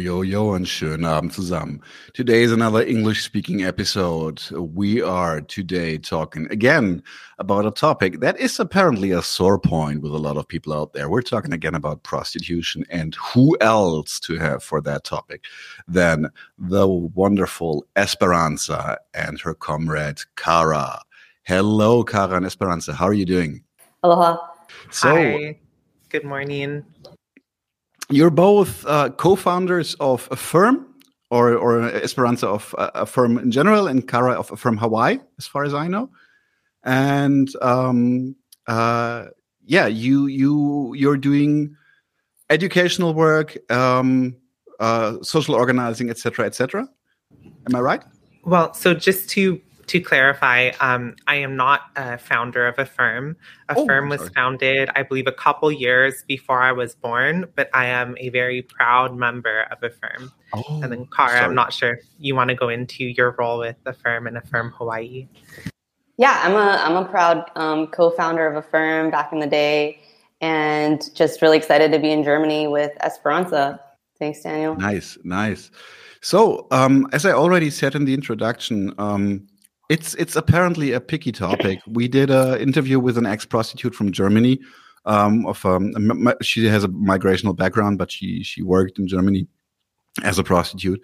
yo, yo, and schönen Abend zusammen. Today is another English speaking episode. We are today talking again about a topic that is apparently a sore point with a lot of people out there. We're talking again about prostitution and who else to have for that topic than the wonderful Esperanza and her comrade Cara. Hello, Cara and Esperanza. How are you doing? Aloha. So, Hi. Good morning. You're both uh, co-founders of Affirm, or or Esperanza of uh, firm in general, and Cara of Affirm Hawaii, as far as I know. And um, uh, yeah, you you you're doing educational work, um, uh, social organizing, etc., etc. Am I right? Well, so just to to clarify, um, I am not a founder of Affirm. A oh, firm was founded, I believe, a couple years before I was born, but I am a very proud member of Affirm. Oh, and then, Cara, sorry. I'm not sure if you want to go into your role with Affirm and Affirm Hawaii. Yeah, I'm a I'm a proud um, co-founder of Affirm back in the day, and just really excited to be in Germany with Esperanza. Thanks, Daniel. Nice, nice. So, um, as I already said in the introduction, um, it's it's apparently a picky topic. We did an interview with an ex prostitute from Germany. Um, of um, she has a migrational background, but she she worked in Germany as a prostitute.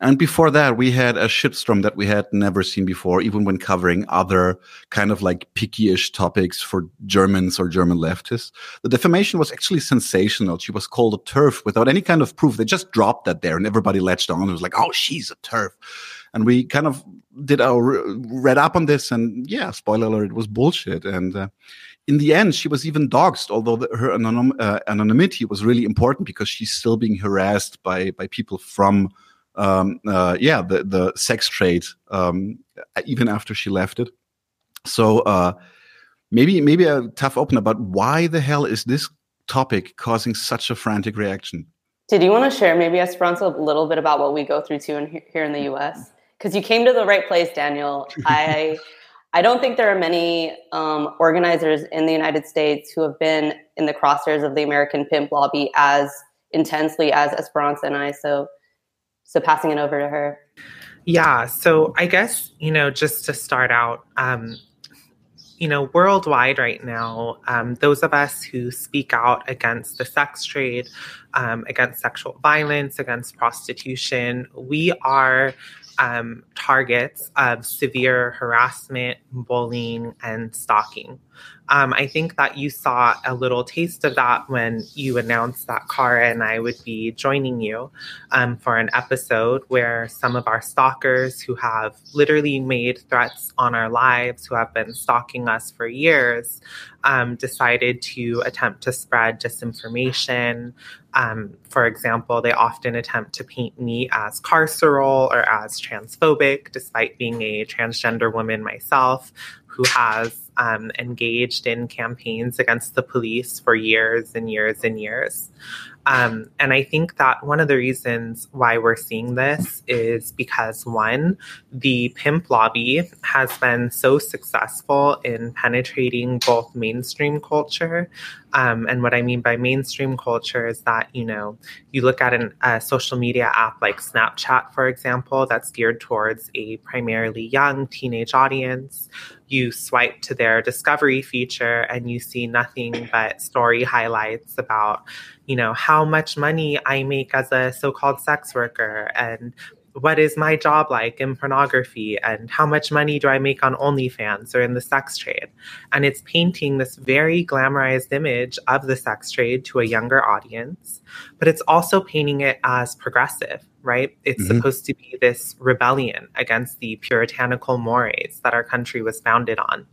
And before that, we had a shitstorm that we had never seen before, even when covering other kind of like picky-ish topics for Germans or German leftists. The defamation was actually sensational. She was called a TERF without any kind of proof. They just dropped that there and everybody latched on. It was like, oh, she's a TERF. and we kind of did our read up on this and yeah spoiler alert it was bullshit. And uh, in the end she was even doxxed although the, her anonym, uh, anonymity was really important because she's still being harassed by by people from um, uh, yeah the the sex trade um, even after she left it. So uh, maybe maybe a tough opener but why the hell is this topic causing such a frantic reaction? Did you want to share maybe Esperanza a little bit about what we go through too in, here in the US? Because you came to the right place, Daniel. I I don't think there are many um, organizers in the United States who have been in the crosshairs of the American pimp lobby as intensely as Esperanza and I. So, so passing it over to her. Yeah. So I guess you know, just to start out, um, you know, worldwide right now, um, those of us who speak out against the sex trade, um, against sexual violence, against prostitution, we are um, targets of severe harassment, bullying, and stalking. Um, I think that you saw a little taste of that when you announced that Cara and I would be joining you um, for an episode where some of our stalkers who have literally made threats on our lives, who have been stalking us for years, um, decided to attempt to spread disinformation. Um, for example, they often attempt to paint me as carceral or as transphobic, despite being a transgender woman myself who has um, engaged in campaigns against the police for years and years and years. Um, and I think that one of the reasons why we're seeing this is because one, the pimp lobby has been so successful in penetrating both mainstream culture. Um, and what I mean by mainstream culture is that, you know, you look at an, a social media app like Snapchat, for example, that's geared towards a primarily young teenage audience. You swipe to their discovery feature and you see nothing but story highlights about, you know, how much money I make as a so called sex worker and what is my job like in pornography and how much money do I make on OnlyFans or in the sex trade? And it's painting this very glamorized image of the sex trade to a younger audience, but it's also painting it as progressive, right? It's mm-hmm. supposed to be this rebellion against the puritanical mores that our country was founded on.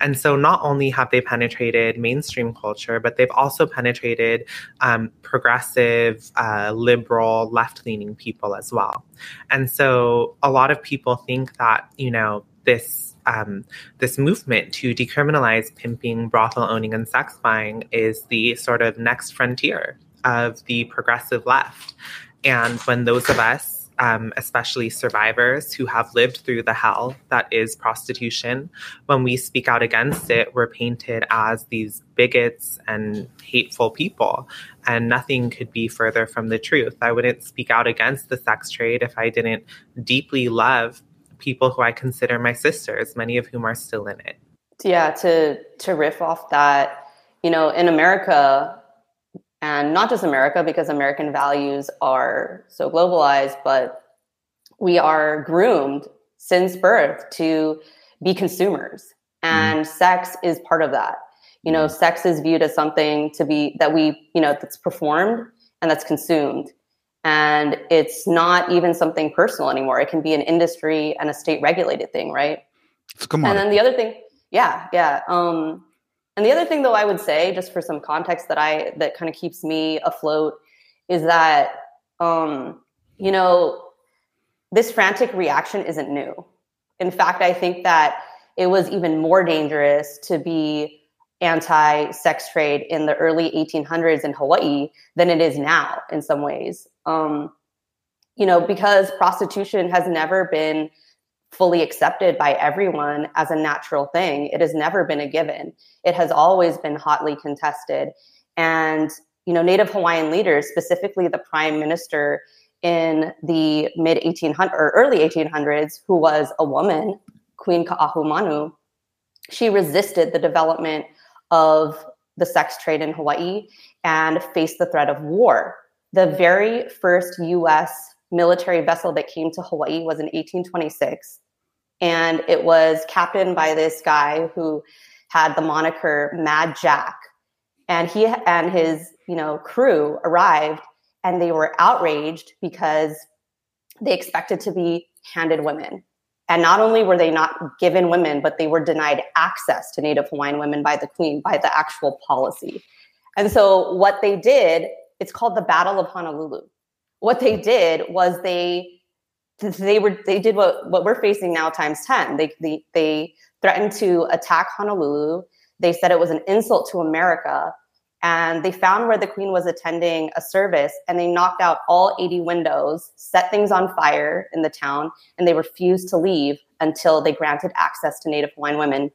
And so not only have they penetrated mainstream culture, but they've also penetrated um, progressive, uh, liberal, left leaning people as well. And so a lot of people think that, you know, this um, this movement to decriminalize pimping, brothel owning, and sex buying is the sort of next frontier of the progressive left. And when those of us um, especially survivors who have lived through the hell that is prostitution, when we speak out against it, we're painted as these bigots and hateful people. And nothing could be further from the truth. I wouldn't speak out against the sex trade if I didn't deeply love people who I consider my sisters, many of whom are still in it. Yeah, to to riff off that, you know, in America, and not just America, because American values are so globalized, but we are groomed since birth to be consumers, and mm. sex is part of that. You know, mm-hmm. sex is viewed as something to be that we, you know, that's performed and that's consumed. And it's not even something personal anymore. It can be an industry and a state regulated thing, right? Come on. And then the other thing, yeah, yeah. Um, and the other thing, though, I would say, just for some context that I that kind of keeps me afloat, is that um, you know this frantic reaction isn't new. In fact, I think that it was even more dangerous to be anti-sex trade in the early 1800s in Hawaii than it is now in some ways. Um, you know, because prostitution has never been fully accepted by everyone as a natural thing. It has never been a given. It has always been hotly contested. And, you know, Native Hawaiian leaders, specifically the prime minister in the mid 1800s or early 1800s, who was a woman, Queen Ka'ahumanu, she resisted the development of the sex trade in Hawaii and faced the threat of war. The very first US military vessel that came to Hawaii was in 1826 and it was captained by this guy who had the moniker Mad Jack. And he and his, you know, crew arrived and they were outraged because they expected to be handed women. And not only were they not given women, but they were denied access to Native Hawaiian women by the Queen, by the actual policy. And so what they did, it's called the Battle of Honolulu. What they did was they they were they did what what we're facing now times 10 they, they they threatened to attack honolulu. They said it was an insult to america. And they found where the queen was attending a service and they knocked out all 80 windows set things on fire in the town and they refused to leave until they granted access to native hawaiian women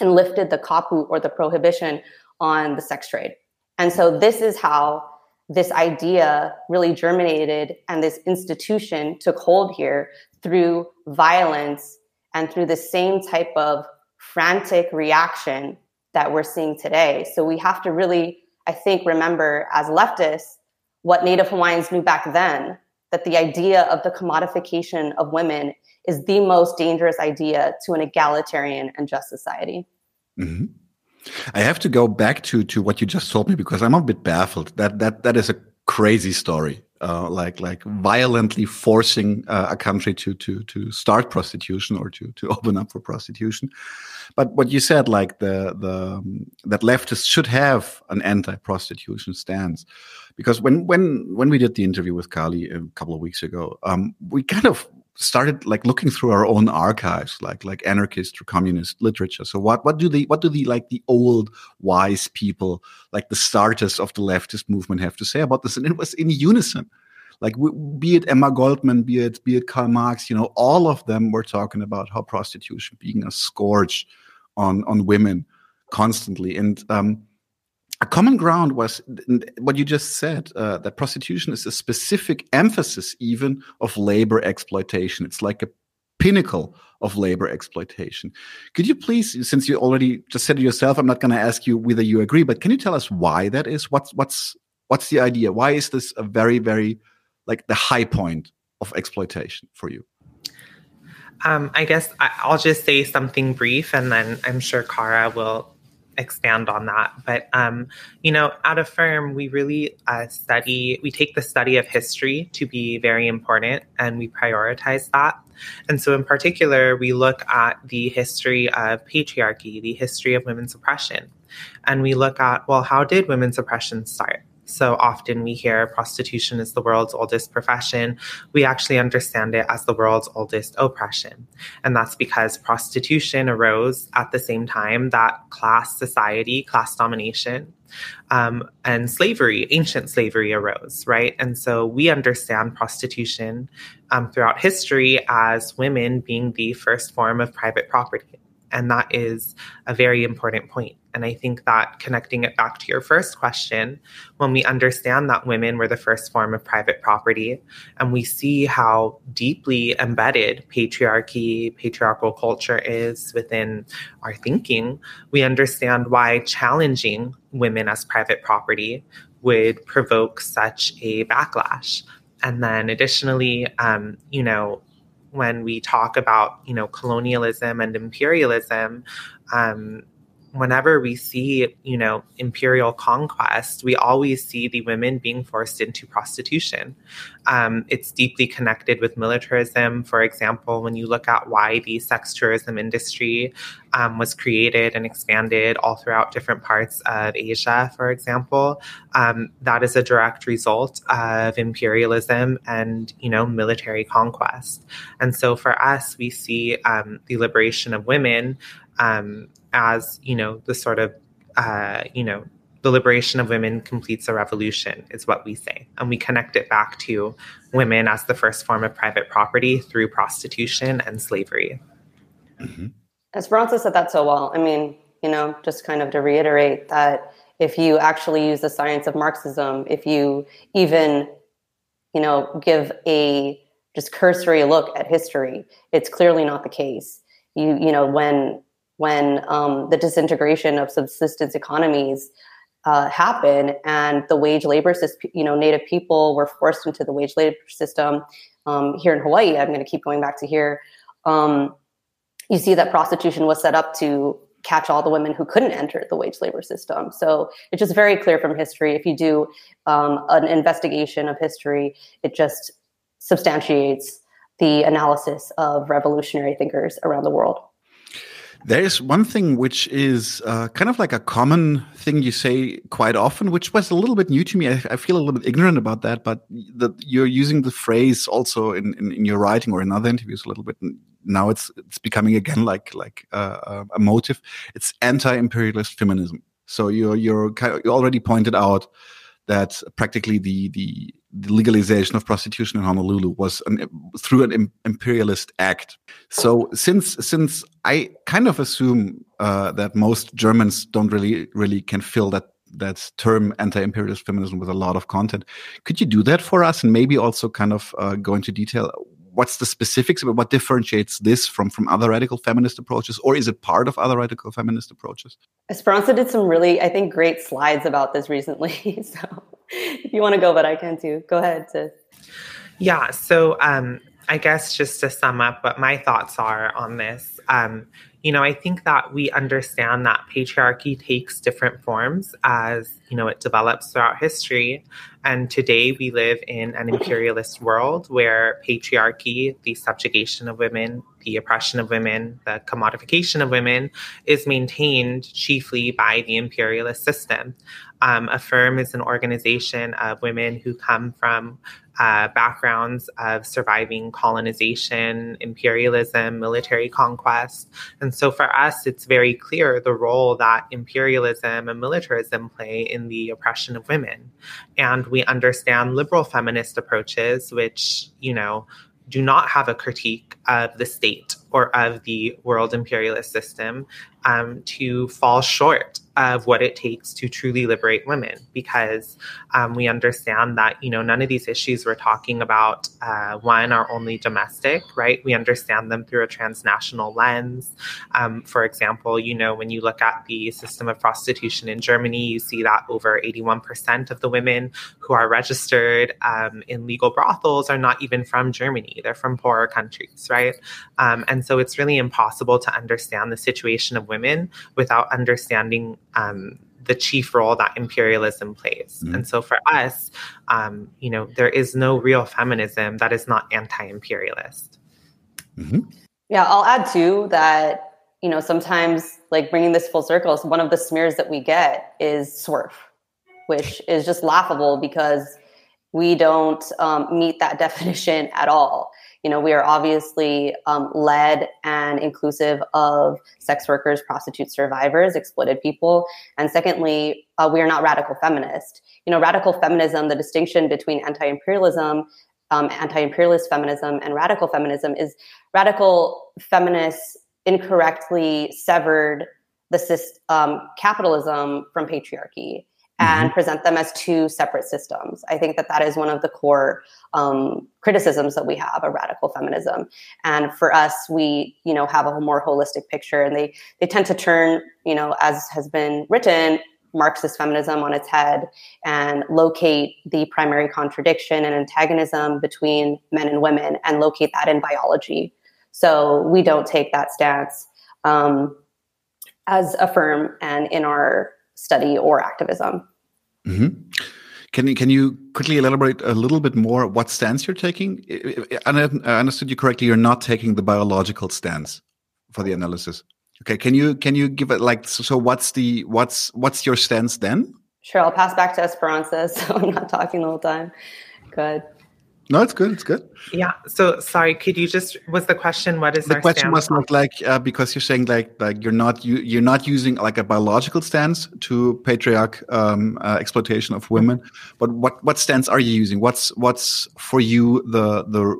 and lifted the kapu or the prohibition on the sex trade. And so this is how this idea really germinated and this institution took hold here through violence and through the same type of frantic reaction that we're seeing today. So we have to really, I think, remember as leftists what Native Hawaiians knew back then that the idea of the commodification of women is the most dangerous idea to an egalitarian and just society. Mm-hmm. I have to go back to to what you just told me because I'm a bit baffled. That that that is a crazy story. Uh, like like violently forcing uh, a country to to to start prostitution or to to open up for prostitution. But what you said, like the the um, that leftists should have an anti-prostitution stance, because when when when we did the interview with Kali a couple of weeks ago, um, we kind of started like looking through our own archives, like like anarchist or communist literature. So what what do the what do the like the old wise people, like the starters of the leftist movement, have to say about this? And it was in unison. Like be it Emma Goldman, be it be it Karl Marx, you know, all of them were talking about how prostitution being a scourge on on women constantly. And um, a common ground was what you just said uh, that prostitution is a specific emphasis even of labor exploitation. It's like a pinnacle of labor exploitation. Could you please since you already just said it yourself i'm not going to ask you whether you agree but can you tell us why that is? What's what's what's the idea? Why is this a very very like the high point of exploitation for you? Um, I guess I'll just say something brief, and then I'm sure Kara will expand on that. But, um, you know, at Affirm, we really uh, study, we take the study of history to be very important and we prioritize that. And so, in particular, we look at the history of patriarchy, the history of women's oppression. And we look at, well, how did women's oppression start? So often we hear prostitution is the world's oldest profession. We actually understand it as the world's oldest oppression. And that's because prostitution arose at the same time that class society, class domination, um, and slavery, ancient slavery arose, right? And so we understand prostitution um, throughout history as women being the first form of private property. And that is a very important point. And I think that connecting it back to your first question, when we understand that women were the first form of private property, and we see how deeply embedded patriarchy, patriarchal culture is within our thinking, we understand why challenging women as private property would provoke such a backlash. And then additionally, um, you know, when we talk about you know colonialism and imperialism um, whenever we see, you know, imperial conquest, we always see the women being forced into prostitution. Um, it's deeply connected with militarism. For example, when you look at why the sex tourism industry um, was created and expanded all throughout different parts of Asia, for example, um, that is a direct result of imperialism and, you know, military conquest. And so for us, we see um, the liberation of women um, as you know the sort of uh, you know the liberation of women completes a revolution is what we say. And we connect it back to women as the first form of private property through prostitution and slavery. Mm-hmm. esperanza said that so well i mean you know just kind of to reiterate that if you actually use the science of marxism if you even you know give a just cursory look at history it's clearly not the case. You you know when when um, the disintegration of subsistence economies uh, happened and the wage labor system, you know, Native people were forced into the wage labor system um, here in Hawaii. I'm going to keep going back to here. Um, you see that prostitution was set up to catch all the women who couldn't enter the wage labor system. So it's just very clear from history. If you do um, an investigation of history, it just substantiates the analysis of revolutionary thinkers around the world. There is one thing which is uh, kind of like a common thing you say quite often, which was a little bit new to me. I, I feel a little bit ignorant about that, but that you're using the phrase also in, in, in, your writing or in other interviews a little bit. Now it's it's becoming again like like uh, uh a motive. It's anti-imperialist feminism. So you're you're you already pointed out that practically the the the legalization of prostitution in Honolulu was an, through an imperialist act. So since since I kind of assume uh, that most Germans don't really really can fill that that term anti-imperialist feminism with a lot of content, could you do that for us and maybe also kind of uh, go into detail? What's the specifics about what differentiates this from from other radical feminist approaches, or is it part of other radical feminist approaches? Esperanza did some really, I think, great slides about this recently. so if you want to go, but I can too. Go ahead, sis. Yeah. So um, I guess just to sum up what my thoughts are on this, um, you know, I think that we understand that patriarchy takes different forms as, you know, it develops throughout history. And today we live in an imperialist world where patriarchy, the subjugation of women, the oppression of women, the commodification of women is maintained chiefly by the imperialist system. Um, Affirm is an organization of women who come from uh, backgrounds of surviving colonization, imperialism, military conquest. And so for us, it's very clear the role that imperialism and militarism play in the oppression of women. And we understand liberal feminist approaches, which, you know, do not have a critique of the state or of the world imperialist system um, to fall short of what it takes to truly liberate women. Because um, we understand that you know none of these issues we're talking about uh, one are only domestic right? We understand them through a transnational lens. Um, for example you know when you look at the system of prostitution in germany you see that over 81% of the women who are registered um, in legal brothels are not even from germany. They're from poorer countries right? Um, and so it's really impossible to understand the situation of women without understanding um, the chief role that imperialism plays. Mm-hmm. And so for us, um, you know, there is no real feminism that is not anti-imperialist. Mm-hmm. Yeah, I'll add too that you know sometimes like bringing this full circle, one of the smears that we get is SWERF, which is just laughable because we don't um, meet that definition at all. You know, we are obviously um, led and inclusive of sex workers, prostitute survivors, exploited people. And secondly, uh, we are not radical feminist. You know, radical feminism, the distinction between anti imperialism, um, anti imperialist feminism, and radical feminism is radical feminists incorrectly severed the um, capitalism from patriarchy and mm-hmm. present them as two separate systems. I think that that is one of the core um, criticisms that we have of radical feminism. And for us, we you know have a more holistic picture, and they they tend to turn you know as has been written. Marxist feminism on its head and locate the primary contradiction and antagonism between men and women and locate that in biology. So we don't take that stance um, as Affirm and in our study or activism. Mm-hmm. Can you can you quickly elaborate a little bit more what stance you're taking? I understood you correctly. You're not taking the biological stance for the analysis. Okay. Can you can you give it like so? What's the what's what's your stance then? Sure. I'll pass back to Esperanza, so I'm not talking the whole time. Good. No, it's good. It's good. Yeah. So sorry, could you just was the question? What is the question? Was not like uh, because you're saying like like you're not you you're not using like a biological stance to patriarch um, uh, exploitation of women, but what what stance are you using? What's what's for you the the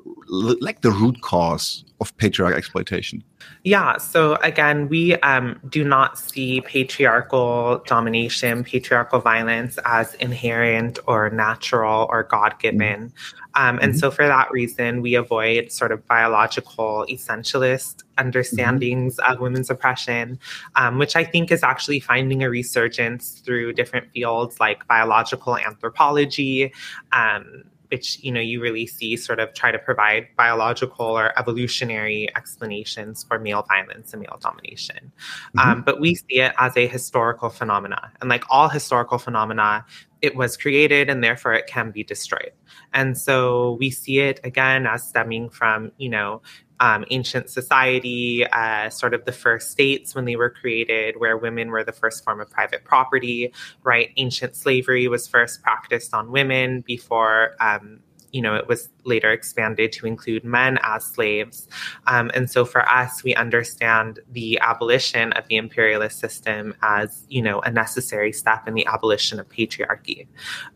like the root cause of patriarch exploitation? Yeah. So again, we um, do not see patriarchal domination, patriarchal violence as inherent or natural or God given. Um, and mm-hmm. so, for that reason, we avoid sort of biological essentialist understandings mm-hmm. of women's oppression, um, which I think is actually finding a resurgence through different fields like biological anthropology. Um, which you know you really see sort of try to provide biological or evolutionary explanations for male violence and male domination. Mm-hmm. um, but we see it as a historical phenomena. And like all historical phenomena it was created and therefore it can be destroyed. And so we see it again as stemming from you know um, ancient society, uh, sort of the first states when they were created, where women were the first form of private property, right? Ancient slavery was first practiced on women before. Um, you know, it was later expanded to include men as slaves. Um, and so for us, we understand the abolition of the imperialist system as, you know, a necessary step in the abolition of patriarchy.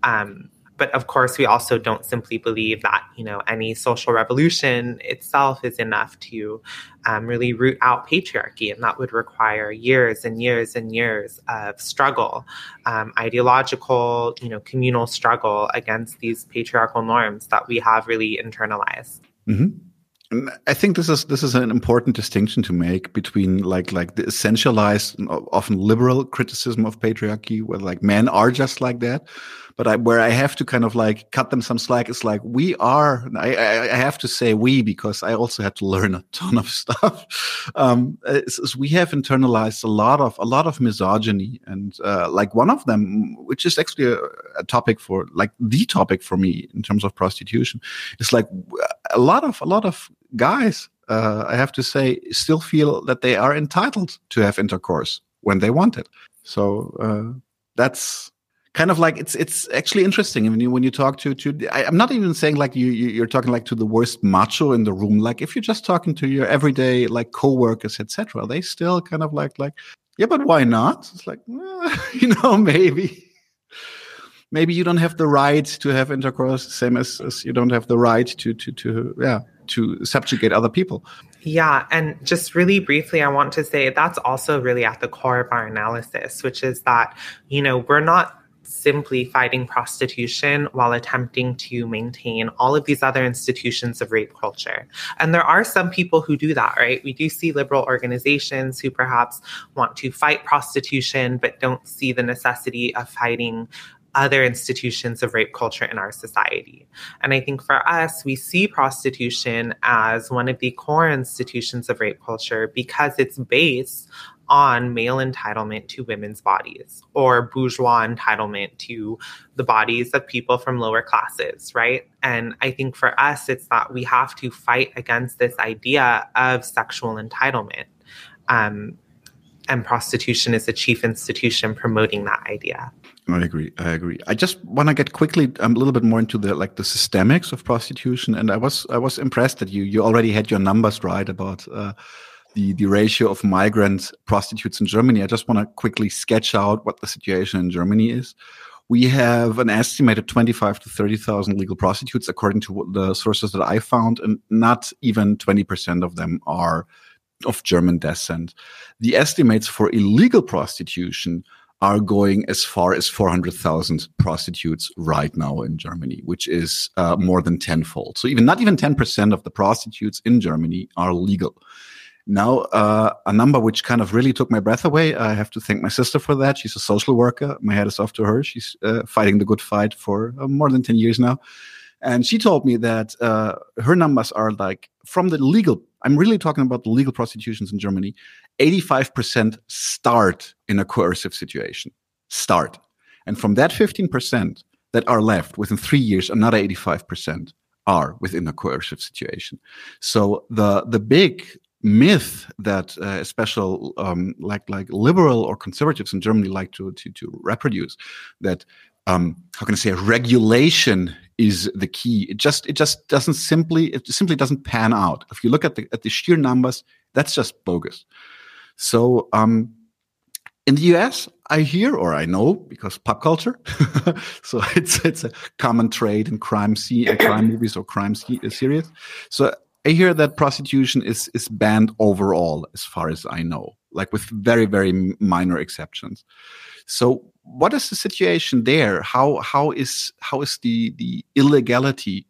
Um, but of course, we also don't simply believe that you know any social revolution itself is enough to um, really root out patriarchy, and that would require years and years and years of struggle, um, ideological, you know, communal struggle against these patriarchal norms that we have really internalized. Mm-hmm. I think this is this is an important distinction to make between like like the essentialized, often liberal criticism of patriarchy, where like men are just like that, but I, where I have to kind of like cut them some slack is like we are. I, I, have to say we because I also had to learn a ton of stuff. Um, is, is we have internalized a lot of a lot of misogyny, and uh, like one of them, which is actually a, a topic for like the topic for me in terms of prostitution, is like a lot of a lot of guys. Uh, I have to say, still feel that they are entitled to have intercourse when they want it. So uh, that's kind of like it's it's actually interesting when you when you talk to to I, am not even saying like you you're talking like to the worst macho in the room like if you're just talking to your everyday like coworkers etc they still kind of like like yeah but why not it's like you know maybe maybe you don't have the right to have intercourse same as, as you don't have the right to to to yeah to subjugate other people yeah. And just really briefly, I want to say that's also really at the core of our analysis, which is that, you know, we're not simply fighting prostitution while attempting to maintain all of these other institutions of rape culture. And there are some people who do that, right? We do see liberal organizations who perhaps want to fight prostitution, but don't see the necessity of fighting other institutions of rape culture in our society. And I think for us, we see prostitution as one of the core institutions of rape culture because it's based on male entitlement to women's bodies or bourgeois entitlement to the bodies of people from lower classes, right? And I think for us, it's that we have to fight against this idea of sexual entitlement. Um, and prostitution is a chief institution promoting that idea. I agree. I agree. I just want to get quickly um, a little bit more into the like the systemics of prostitution, and I was I was impressed that you you already had your numbers right about uh, the the ratio of migrant prostitutes in Germany. I just want to quickly sketch out what the situation in Germany is. We have an estimated twenty five to thirty thousand legal prostitutes, according to the sources that I found, and not even twenty percent of them are of German descent. The estimates for illegal prostitution are going as far as 400,000 prostitutes right now in Germany, which is uh, more than tenfold. So even not even 10% of the prostitutes in Germany are legal. Now, uh, a number which kind of really took my breath away. I have to thank my sister for that. She's a social worker. My head is off to her. She's uh, fighting the good fight for uh, more than 10 years now. And she told me that uh, her numbers are like from the legal I'm really talking about the legal prostitutions in Germany. 85% start in a coercive situation. Start. And from that 15% that are left within three years, another 85% are within a coercive situation. So the the big myth that uh, special um, like like liberal or conservatives in Germany like to to, to reproduce that um, how can I say regulation is the key. It just it just doesn't simply it simply doesn't pan out. If you look at the at the sheer numbers, that's just bogus. So um, in the US, I hear or I know because pop culture. so it's it's a common trade in crime see uh, crime movies or crime uh, series. So I hear that prostitution is is banned overall, as far as I know, like with very very minor exceptions. So what is the situation there? How how is how is the the illegality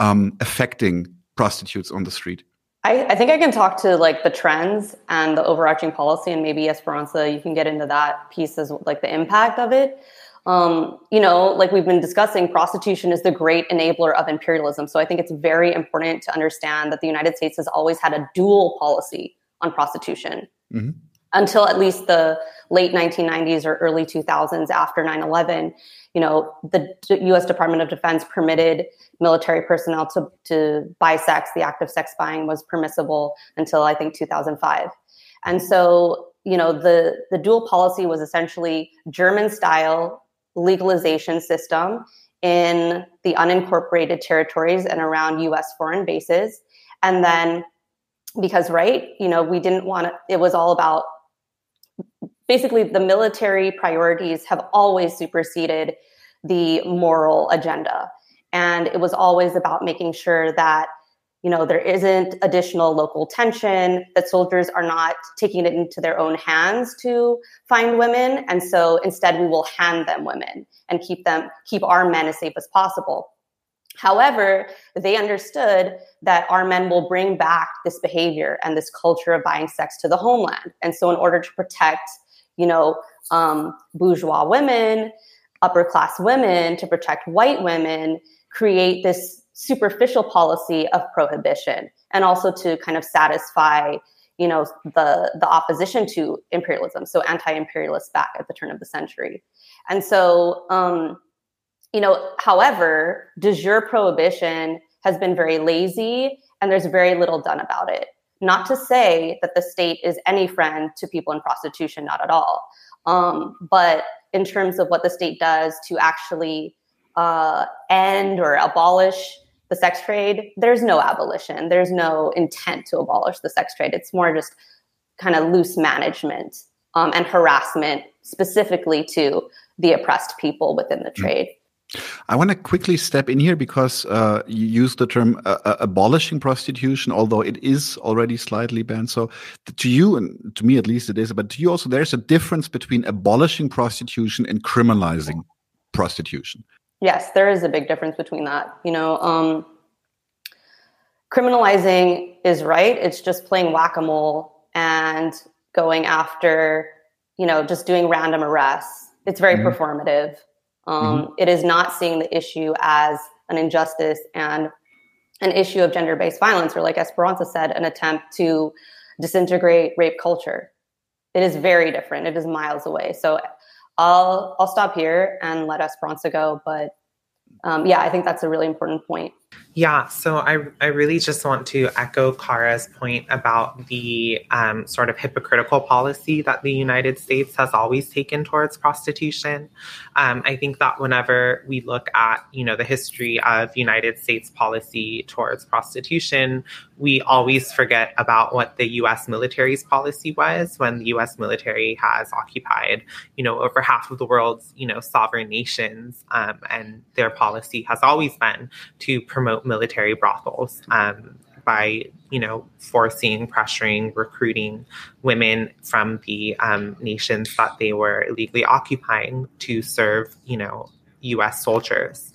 um, affecting prostitutes on the street? I, I, think I can talk to like the trends and the overarching policy, and maybe Esperanza, you can get into that piece as like the impact of it. Um, you know, like we've been discussing, prostitution is the great enabler of imperialism. So I think it's very important to understand that the United States has always had a dual policy on prostitution. Mm-hmm until at least the late 1990s or early 2000s after 9-11 you know the u.s department of defense permitted military personnel to, to buy sex. The act of sex buying was permissible until i think 2005 and so you know the the dual policy was essentially german style legalization system in the unincorporated territories and around us foreign bases. And then because right you know we didn't want to it was all about basically the military priorities have always superseded the moral agenda. And it was always about making sure that you know there isn't additional local tension that soldiers are not taking it into their own hands to find women. And so instead we will hand them women and keep them keep our men as safe as possible. However they understood that our men will bring back this behavior and this culture of buying sex to the homeland. And so in order to protect you know, um, bourgeois women, upper class women, to protect white women, create this superficial policy of prohibition, and also to kind of satisfy, you know, the the opposition to imperialism. So anti-imperialist back at the turn of the century, and so. Um, you know, however, de jure prohibition has been very lazy and there's very little done about it. Not to say that the state is any friend to people in prostitution, not at all. Um, but in terms of what the state does to actually uh, end or abolish the sex trade, there's no abolition. There's no intent to abolish the sex trade. It's more just kind of loose management um, and harassment specifically to the oppressed people within the mm. trade. I want to quickly step in here because uh, you use the term uh, uh, abolishing prostitution, although it is already slightly banned. So, to you and to me at least, it is. But to you also, there's a difference between abolishing prostitution and criminalizing prostitution. Yes, there is a big difference between that. You know, um, criminalizing is right. It's just playing whack a mole and going after, you know, just doing random arrests. It's very mm -hmm. performative um, mm-hmm. it is not seeing the issue as an injustice and an issue of gender based violence, or like Esperanza said, an attempt to disintegrate rape culture. It is very different. It is miles away. So I'll I'll stop here and let Esperanza go. But um, yeah, I think that's a really important point. Yeah, so I, I really just want to echo Kara's point about the um, sort of hypocritical policy that the United States has always taken towards prostitution. Um, I think that whenever we look at you know the history of United States policy towards prostitution, we always forget about what the U.S. military's policy was when the U.S. military has occupied you know over half of the world's you know sovereign nations, um, and their policy has always been to promote military brothels um, by you know forcing, pressuring, recruiting women from the um, nations that they were illegally occupying to serve you know U.S. soldiers.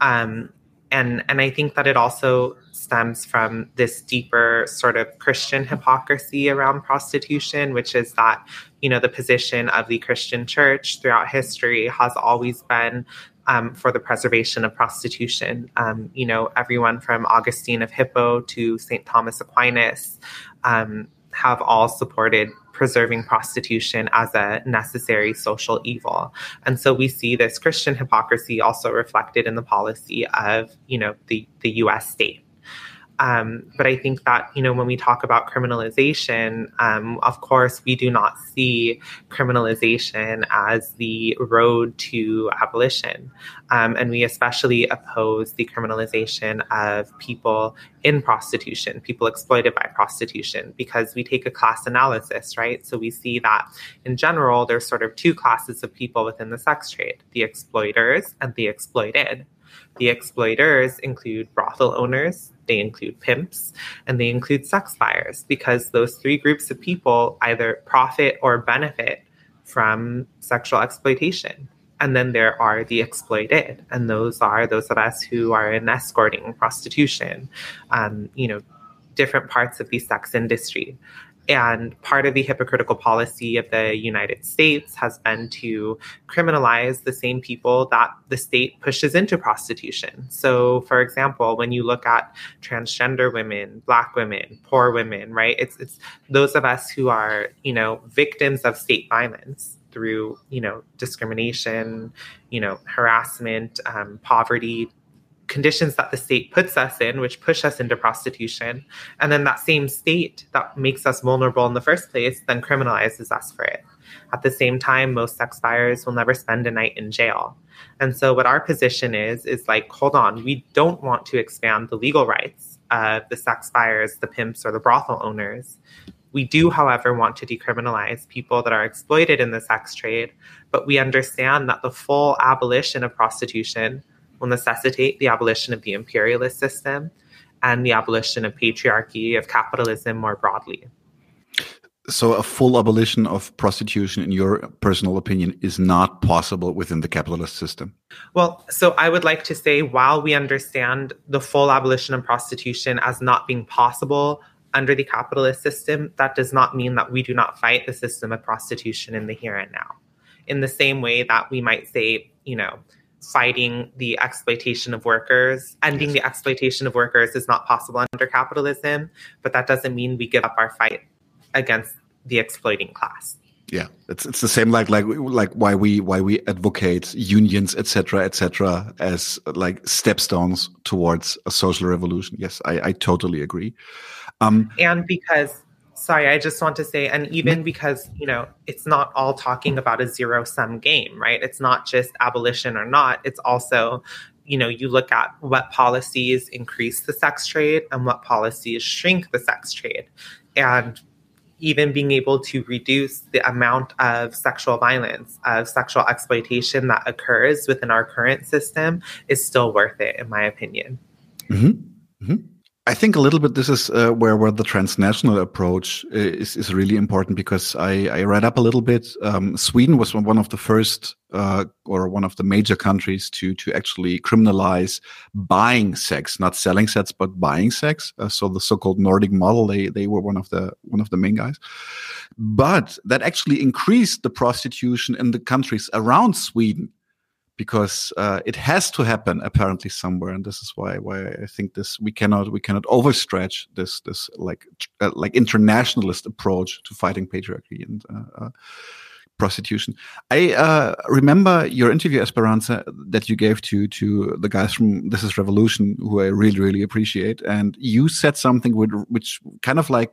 Um, and and I think that it also stems from this deeper sort of Christian hypocrisy around prostitution, which is that you know the position of the Christian Church throughout history has always been um, for the preservation of prostitution. Um, you know, everyone from Augustine of Hippo to St. Thomas Aquinas um, have all supported preserving prostitution as a necessary social evil. And so we see this Christian hypocrisy also reflected in the policy of, you know, the, the US state. Um, but I think that, you know, when we talk about criminalization, um, of course, we do not see criminalization as the road to abolition. Um, and we especially oppose the criminalization of people in prostitution, people exploited by prostitution, because we take a class analysis, right? So we see that in general, there's sort of two classes of people within the sex trade the exploiters and the exploited. The exploiters include brothel owners, they include pimps, and they include sex buyers because those three groups of people either profit or benefit from sexual exploitation. And then there are the exploited, and those are those of us who are in escorting, prostitution, um, you know, different parts of the sex industry. And part of the hypocritical policy of the United States has been to criminalize the same people that the state pushes into prostitution. So, for example, when you look at transgender women, black women, poor women, right? It's it's those of us who are, you know, victims of state violence through, you know, discrimination, you know, harassment, um, poverty, conditions that the state puts us in, which push us into prostitution, and then that same state that makes us vulnerable in the first place then criminalizes us for it. At the same time, most sex buyers will never spend a night in jail. And so, what our position is, is like, hold on, we don't want to expand the legal rights of the sex buyers, the pimps, or the brothel owners. We do, however, want to decriminalize people that are exploited in the sex trade, but we understand that the full abolition of prostitution will necessitate the abolition of the imperialist system and the abolition of patriarchy, of capitalism more broadly. So, a full abolition of prostitution, in your personal opinion, is not possible within the capitalist system? Well, so I would like to say, while we understand the full abolition of prostitution as not being possible under the capitalist system, that does not mean that we do not fight the system of prostitution in the here and now. In the same way that we might say, you know, fighting the exploitation of workers. Ending the exploitation of workers is not possible under capitalism, but that doesn't mean we give up our fight against the exploiting class. Yeah, it's it's the same like like like why we why we advocate unions etc etc as like stepstones towards a social revolution. Yes, I, I totally agree. Um, and because sorry, I just want to say, and even because, you know, it's not all talking about a zero sum game, right? It's not just abolition or not. It's also, you know, you look at what policies increase the sex trade and what policies shrink the sex trade. And even being able to reduce the amount of sexual violence, of sexual exploitation that occurs within our current system is still worth it, in my opinion. Mm-hmm. Mm-hmm. I think a little bit this is uh, where where the transnational approach uh, is is really important because I, I read up a little bit. Um, Sweden was one of the first uh, or one of the major countries to to actually criminalize buying sex, not selling sex, but buying sex. Uh, so the so-called Nordic model, they they were one of the one of the main guys. But that actually increased the prostitution in the countries around Sweden because uh, it has to happen apparently somewhere, and this is why why I think this we cannot we cannot overstretch this this like uh, like internationalist approach to fighting patriarchy and uh, uh prostitution. I uh, remember your interview, Esperanza, that you gave to to the guys from This Is Revolution, who I really really appreciate. And you said something which, which kind of like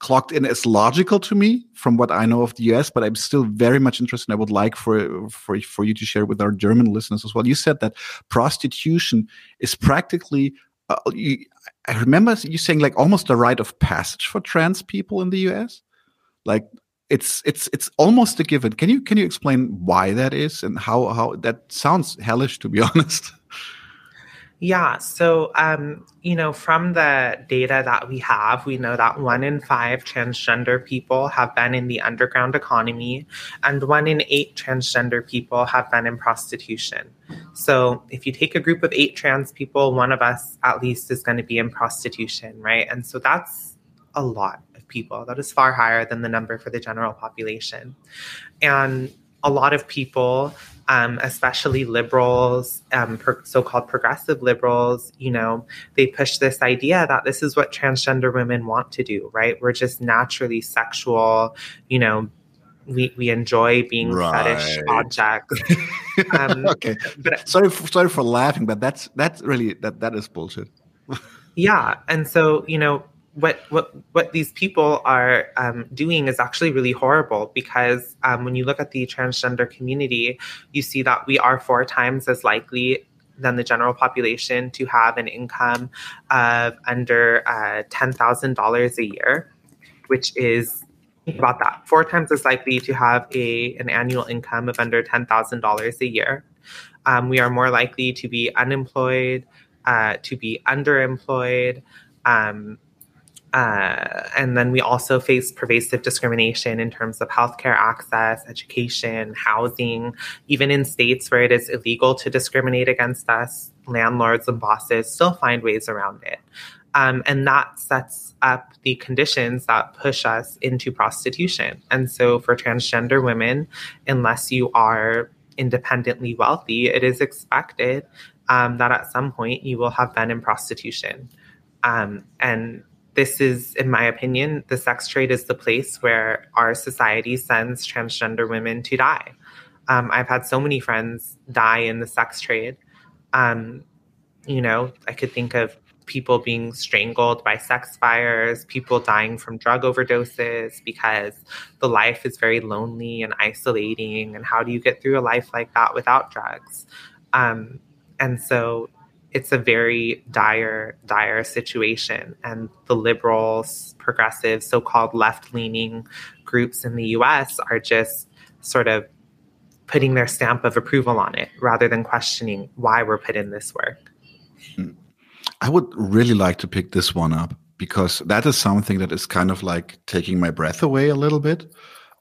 clocked in as logical to me from what I know of the US, but I'm still very much interested. I would like for for for you to share with our German listeners as well. You said that prostitution is practically. Uh, you, I remember you saying like almost a rite of passage for trans people in the US. Like it's it's it's almost a given. Can you can you explain why that is and how how that sounds hellish to be honest? Yeah. So, um, you know, from the data that we have, we know that one in five transgender people have been in the underground economy, and one in eight transgender people have been in prostitution. So, if you take a group of eight trans people, one of us at least is going to be in prostitution, right? And so that's a lot of people. That is far higher than the number for the general population. And a lot of people, um, especially liberals, um, pro- so-called progressive liberals, you know, they push this idea that this is what transgender women want to do, right? We're just naturally sexual, you know. We, we enjoy being right. fetish objects. Um, okay, but sorry, for, sorry for laughing, but that's that's really that that is bullshit. yeah, and so you know, what what what these people are um, doing is actually really horrible because um, when you look at the transgender community, you see that we are four times as likely than the general population to have an income of under uh, ten thousand dollars a year, which is think about that four times as likely to have a an annual income of under ten thousand dollars a year. Um, we are more likely to be unemployed, uh, to be underemployed. Um, uh, and then we also face pervasive discrimination in terms of healthcare access, education, housing. Even in states where it is illegal to discriminate against us, landlords and bosses still find ways around it. Um, and that sets up the conditions that push us into prostitution. And so, for transgender women, unless you are independently wealthy, it is expected um, that at some point you will have been in prostitution. Um, and this is, in my opinion, the sex trade is the place where our society sends transgender women to die. Um, I've had so many friends die in the sex trade. Um, you know, I could think of people being strangled by sex fires, people dying from drug overdoses because the life is very lonely and isolating. And how do you get through a life like that without drugs? Um, and so it's a very dire, dire situation. And the liberals, progressive, so called left leaning groups in the US are just sort of putting their stamp of approval on it rather than questioning why we're put in this work. I would really like to pick this one up because that is something that is kind of like taking my breath away a little bit.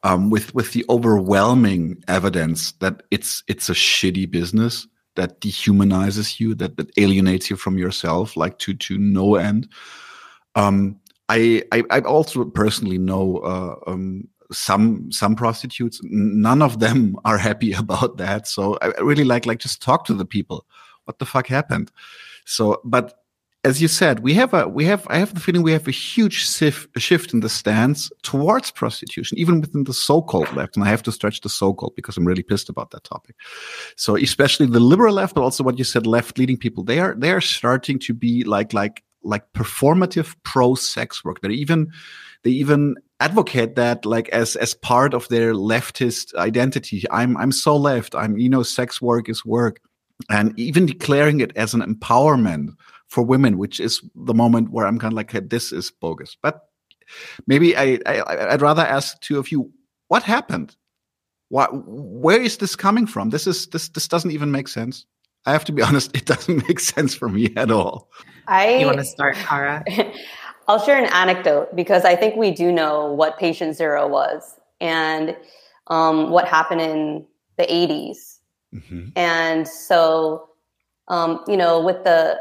Um, with with the overwhelming evidence that it's it's a shitty business that dehumanizes you, that that alienates you from yourself, like to to no end. Um, I, I, I also personally know uh, um, some some prostitutes. None of them are happy about that. So I really like like just talk to the people. What the fuck happened? So, but as you said, we have a we have I have the feeling we have a huge sif- shift in the stance towards prostitution, even within the so-called left. And I have to stretch the so-called because I'm really pissed about that topic. So especially the liberal left, but also what you said, left-leading people, they are they are starting to be like like like performative pro-sex work. They even they even advocate that like as as part of their leftist identity. I'm I'm so left. I'm you know sex work is work, and even declaring it as an empowerment for women, which is the moment where I'm kind of like, hey, this is bogus. But maybe I, I would rather ask two of you, what happened? What, where is this coming from? This is this this doesn't even make sense. I have to be honest, it doesn't make sense for me at all. I you want to start, Kara? I'll share an anecdote because I think we do know what patient zero was and um, what happened in the 80s. Mm-hmm. And so, um, you know, with the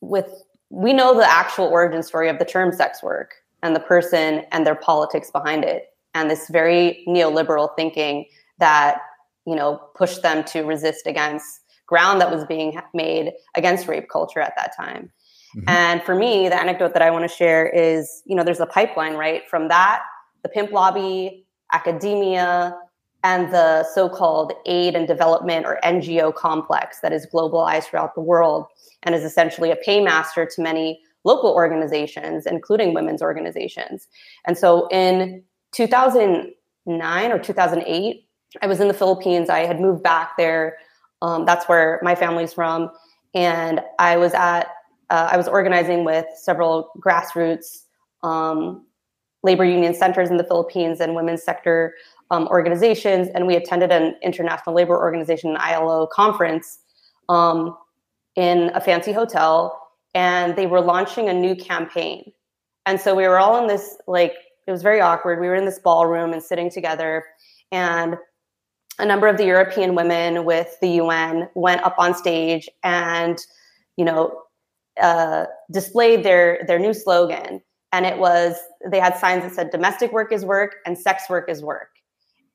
with we know the actual origin story of the term sex work and the person and their politics behind it and this very neoliberal thinking that you know pushed them to resist against ground that was being made against rape culture at that time mm-hmm. and for me the anecdote that i want to share is you know there's a pipeline right from that the pimp lobby academia and the so-called aid and development or NGO complex that is globalized throughout the world and is essentially a paymaster to many local organizations, including women's organizations. And so in 2009 or 2008, I was in the Philippines. I had moved back there. Um, that's where my family's from. And I was at, uh, I was organizing with several grassroots um, labor union centers in the Philippines and women's sector um, organizations. And we attended an International Labor Organization ILO conference um, in a fancy hotel. And they were launching a new campaign. And so we were all in this, like, it was very awkward. We were in this ballroom and sitting together. And a number of the European women with the UN went up on stage and, you know, uh, displayed their their new slogan, and it was they had signs that said "domestic work is work" and "sex work is work."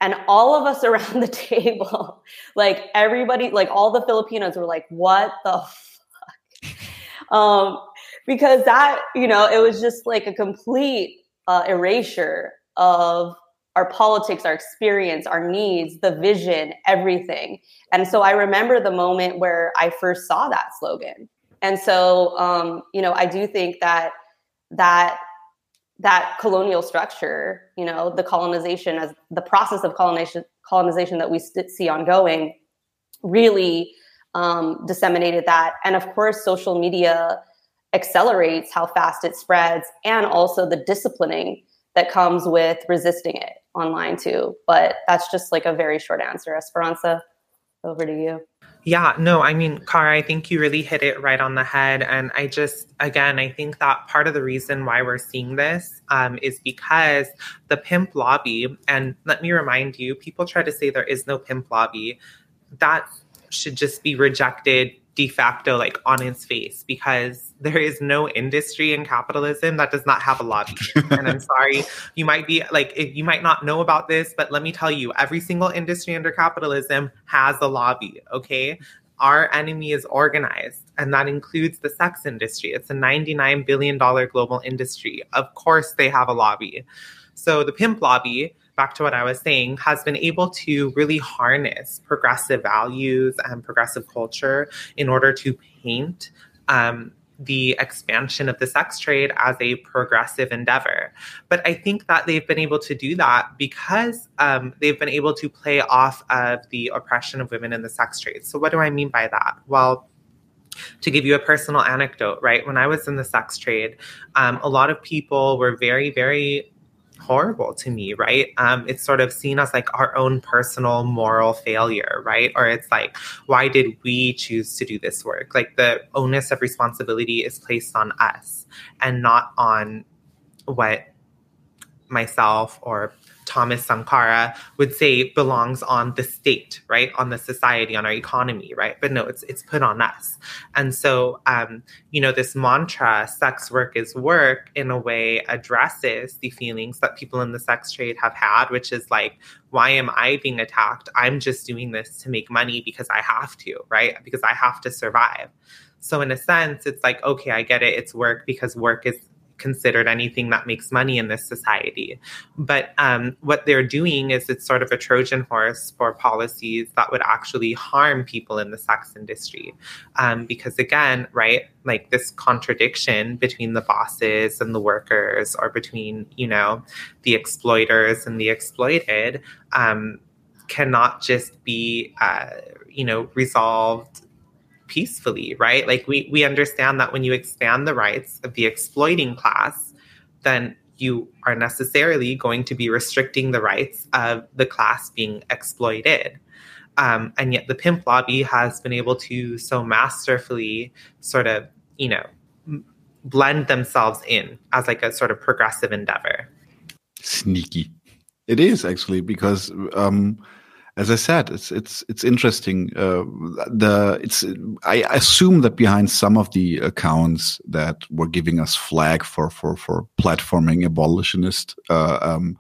And all of us around the table, like everybody, like all the Filipinos were like, "What the fuck?" Um, because that, you know, it was just like a complete uh, erasure of our politics, our experience, our needs, the vision, everything. And so I remember the moment where I first saw that slogan. And so, um, you know, I do think that that that colonial structure, you know, the colonization as the process of colonization, colonization that we see ongoing, really um, disseminated that. And of course, social media accelerates how fast it spreads, and also the disciplining that comes with resisting it online too. But that's just like a very short answer. Esperanza, over to you. Yeah, no, I mean, Cara, I think you really hit it right on the head. And I just, again, I think that part of the reason why we're seeing this um, is because the pimp lobby, and let me remind you, people try to say there is no pimp lobby. That should just be rejected de facto like on its face because there is no industry in capitalism that does not have a lobby and i'm sorry you might be like you might not know about this but let me tell you every single industry under capitalism has a lobby okay? Our enemy is organized and that includes the sex industry. It's a 99 billion dollar global industry. Of course they have a lobby. So the pimp lobby back to what I was saying, has been able to really harness progressive values and progressive culture in order to paint um, the expansion of the sex trade as a progressive endeavor. But I think that they've been able to do that because um, they've been able to play off of the oppression of women in the sex trade. So, what do I mean by that? Well, to give you a personal anecdote, right? When I was in the sex trade, um, a lot of people were very, very horrible to me, right? Um, it's sort of seen as like our own personal moral failure, right? Or it's like, why did we choose to do this work? Like the onus of responsibility is placed on us and not on what myself or Thomas Sankara would say belongs on the state, right? On the society, on our economy, right? But no, it's it's put on us. And so um, you know, this mantra, sex work is work, in a way addresses the feelings that people in the sex trade have had, which is like, why am I being attacked? I'm just doing this to make money because I have to, right? Because I have to survive. So in a sense, it's like, okay, I get it. It's work because work is considered anything that makes money in this society. But um, what they're doing is it's sort of a Trojan horse for policies that would actually harm people in the sex industry. Um, because again, right, like this contradiction between the bosses and the workers, or between, you know, the exploiters and the exploited. Um, cannot just be uh, you know resolved peacefully, right? Like we we understand that when you expand the rights of the exploiting class, then you are necessarily going to be restricting the rights of the class being exploited. Um, and yet the pimp lobby has been able to so masterfully sort of, you know, blend themselves in as like a sort of progressive endeavor. Sneaky. It is actually because um, as I said, it's it's it's interesting. Uh, the it's I assume that behind some of the accounts that were giving us flag for for for platforming abolitionist uh, um,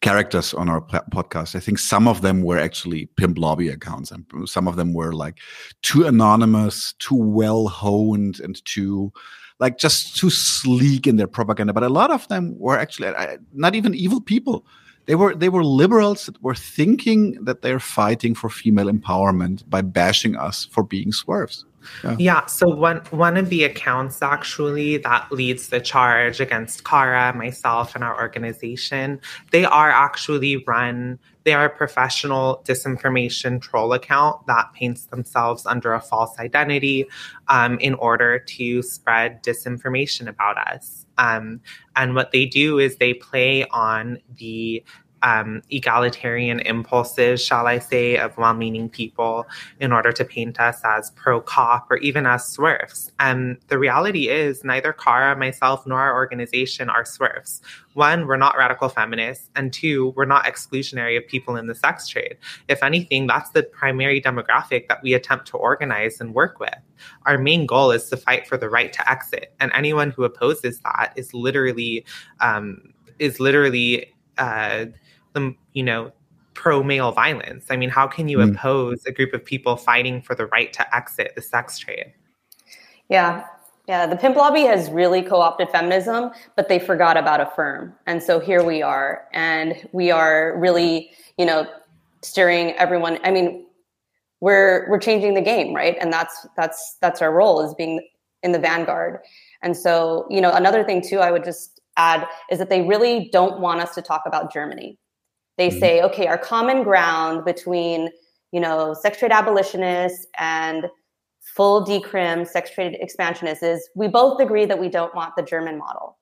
characters on our podcast, I think some of them were actually pimp lobby accounts, and some of them were like too anonymous, too well honed, and too like just too sleek in their propaganda. But a lot of them were actually not even evil people they were they were liberals that were thinking that they're fighting for female empowerment by bashing us for being SWERFs. Yeah. yeah. So one one of the accounts actually that leads the charge against Kara, myself, and our organization, they are actually run. They are a professional disinformation troll account that paints themselves under a false identity um, in order to spread disinformation about us. Um, and what they do is they play on the um, egalitarian impulses, shall I say, of well meaning people in order to paint us as pro cop or even as SWERFs. And the reality is, neither Kara, myself, nor our organization are SWERFs. One, we're not radical feminists. And two, we're not exclusionary of people in the sex trade. If anything, that's the primary demographic that we attempt to organize and work with. Our main goal is to fight for the right to exit. And anyone who opposes that is literally, um, is literally, uh, the you know pro male violence. I mean, how can you mm. oppose a group of people fighting for the right to exit the sex trade? Yeah. Yeah, the pimp lobby has really co-opted feminism, but they forgot about Affirm. And so here we are and we are really, you know, steering everyone. I mean, we're we're changing the game, right? And that's that's that's our role is being in the vanguard. And so, you know, another thing too I would just add is that they really don't want us to talk about Germany they mm-hmm. say, okay, our common ground between, you know, sex trade abolitionists and full decrim sex trade expansionists is we both agree that we don't want the German model.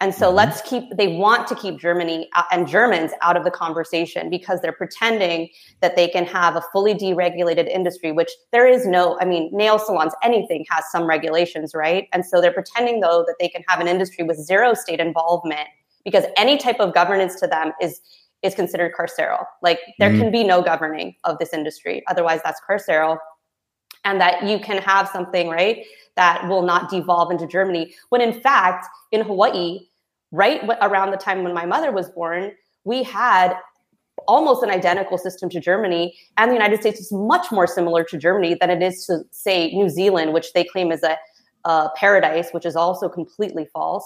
And so mm-hmm. let's keep, they want to keep Germany and Germans out of the conversation because they're pretending that they can have a fully deregulated industry, which there is no, I mean, nail salons, anything has some regulations, right? And so they're pretending though that they can have an industry with zero state involvement because any type of governance to them is is considered carceral. Like there mm-hmm. can be no governing of this industry. Otherwise, that's carceral. And that you can have something, right, that will not devolve into Germany. When in fact, in Hawaii, right around the time when my mother was born, we had almost an identical system to Germany. And the United States is much more similar to Germany than it is to, say, New Zealand, which they claim is a, a paradise, which is also completely false.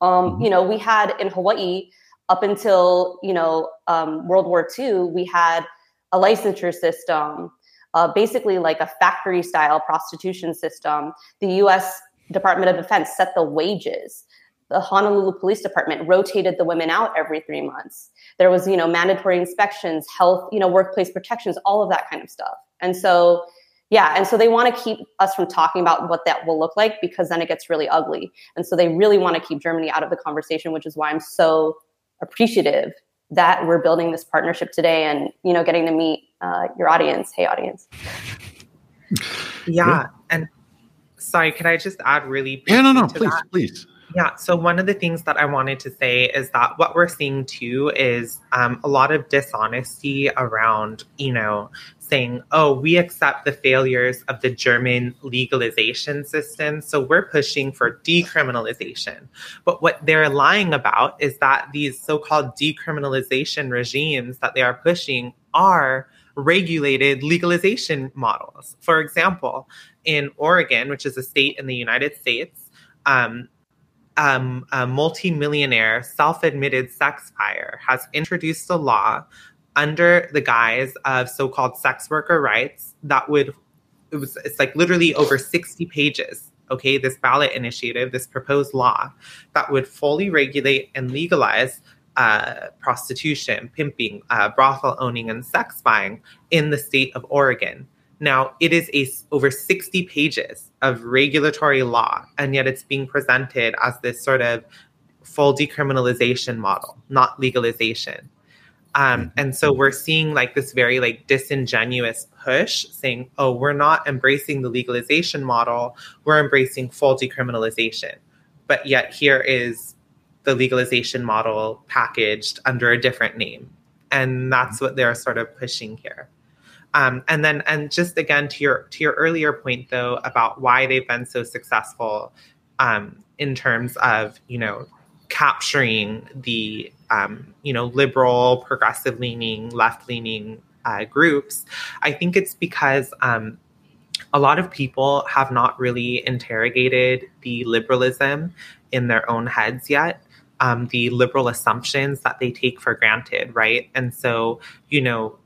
Um, mm-hmm. You know, we had in Hawaii up until you know um, World War II, we had a licensure system, uh, basically like a factory style prostitution system. The U.S. Department of Defense set the wages. The Honolulu Police Department rotated the women out every three months. There was, you know, mandatory inspections, health, you know, workplace protections, all of that kind of stuff. And so, yeah, and so they want to keep us from talking about what that will look like because then it gets really ugly. And so they really want to keep Germany out of the conversation, which is why I'm so appreciative that we're building this partnership today and you know getting to meet uh, your audience hey audience yeah and sorry can i just add really yeah no no please that? please yeah. So one of the things that I wanted to say is that what we're seeing too is um, a lot of dishonesty around, you know, saying, oh, we accept the failures of the German legalization system. So we're pushing for decriminalization. But what they're lying about is that these so called decriminalization regimes that they are pushing are regulated legalization models. For example, in Oregon, which is a state in the United States, um, um, a multimillionaire self-admitted sex buyer has introduced a law under the guise of so-called sex worker rights that would it was it's like literally over 60 pages okay this ballot initiative this proposed law that would fully regulate and legalize uh, prostitution pimping uh, brothel owning and sex buying in the state of oregon now, it is a, over 60 pages of regulatory law, and yet it's being presented as this sort of full decriminalization model, not legalization. Um, mm-hmm. and so we're seeing like this very like disingenuous push saying, oh, we're not embracing the legalization model, we're embracing full decriminalization. But yet here is the legalization model packaged under a different name. And that's what they're sort of pushing here. Um, and then, and just again to your to your earlier point though about why they've been so successful um, in terms of you know capturing the um, you know liberal, progressive leaning, left leaning uh, groups, I think it's because um, a lot of people have not really interrogated the liberalism in their own heads yet. um, the liberal assumptions that they take for granted, right? And so, you know,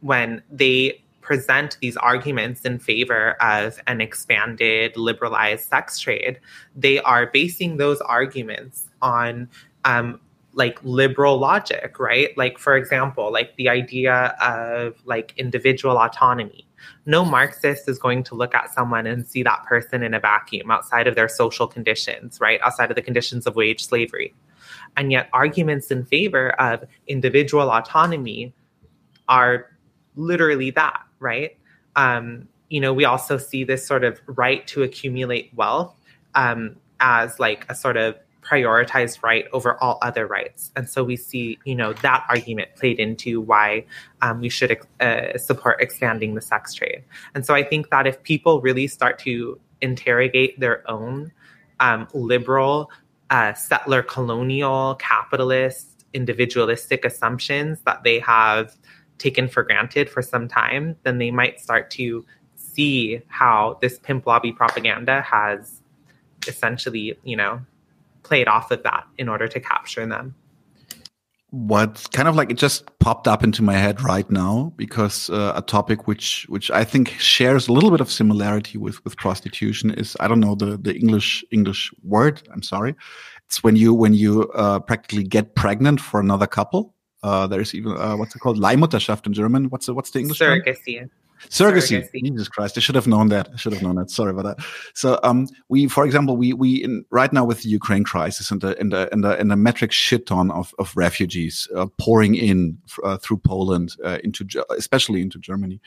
when they present these arguments in favor of an expanded liberalized sex trade, they are basing those arguments on um, like liberal logic, right? Like, for example, like the idea of like individual autonomy. No Marxist is going to look at someone and see that person in a vacuum outside of their social conditions, right? Outside of the conditions of wage slavery. And yet, arguments in favor of individual autonomy are literally that, right? Um, you know, we also see this sort of right to accumulate wealth um, as like a sort of prioritized right over all other rights. And so we see, you know, that argument played into why um, we should uh, support expanding the sex trade. And so I think that if people really start to interrogate their own um, liberal, uh, settler, colonial, capitalist, individualistic assumptions that they have taken for granted for some time, then they might start to see how this pimp lobby propaganda has essentially, you know, played off of that in order to capture them. What kind of like it just popped up into my head right now because uh, a topic which which I think shares a little bit of similarity with with prostitution is I don't know the the English English word I'm sorry. It's when you when you uh, practically get pregnant for another couple. Uh, there's even uh, what's it called? Leihmutterschaft in German. What's the, what's the English surrogacy? Surrogacy. Surrogacy. Jesus Christ! I should have known that. I should have known that. Sorry about that. So, um, we, for example, we we in, right now with the Ukraine crisis and the and the and the, and the metric shit ton of of refugees uh, pouring in uh, through Poland uh, into especially into Germany,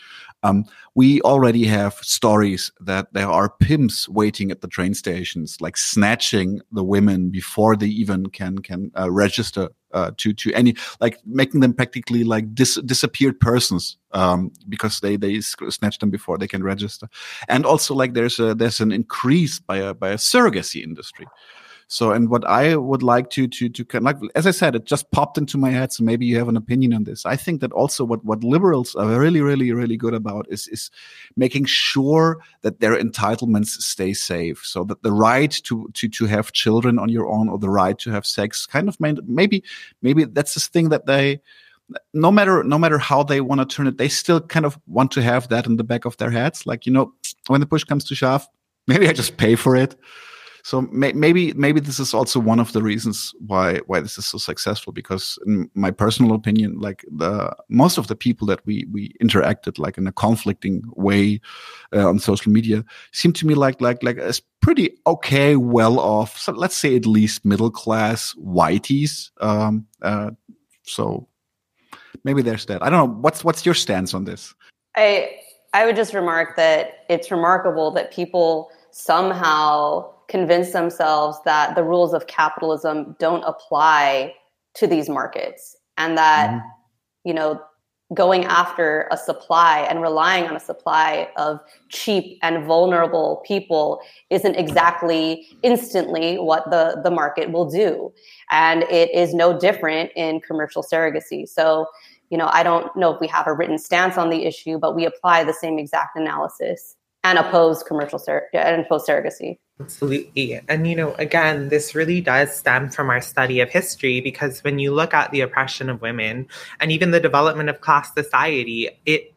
um, we already have stories that there are pimps waiting at the train stations, like snatching the women before they even can can uh, register uh, to to any like making them practically like dis- disappeared persons um, because they they snatch them before they can register, and also like there's a there's an increase by a by a surrogacy industry. So, and what I would like to to to like, as I said, it just popped into my head. So maybe you have an opinion on this. I think that also what what liberals are really, really, really good about is is making sure that their entitlements stay safe, so that the right to to to have children on your own or the right to have sex, kind of made, maybe maybe that's this thing that they no matter no matter how they want to turn it, they still kind of want to have that in the back of their heads. Like you know, when the push comes to shove, maybe I just pay for it. So may, maybe maybe this is also one of the reasons why why this is so successful. Because in my personal opinion, like the most of the people that we we interacted like in a conflicting way uh, on social media seem to me like like like as pretty okay, well off. So let's say at least middle class whiteys. Um, uh, so maybe there's that. I don't know. What's what's your stance on this? I I would just remark that it's remarkable that people somehow convince themselves that the rules of capitalism don't apply to these markets and that mm-hmm. you know going after a supply and relying on a supply of cheap and vulnerable people isn't exactly instantly what the, the market will do. And it is no different in commercial surrogacy. So, you know, I don't know if we have a written stance on the issue, but we apply the same exact analysis and oppose commercial sur- and oppose surrogacy. Absolutely. And, you know, again, this really does stem from our study of history because when you look at the oppression of women and even the development of class society, it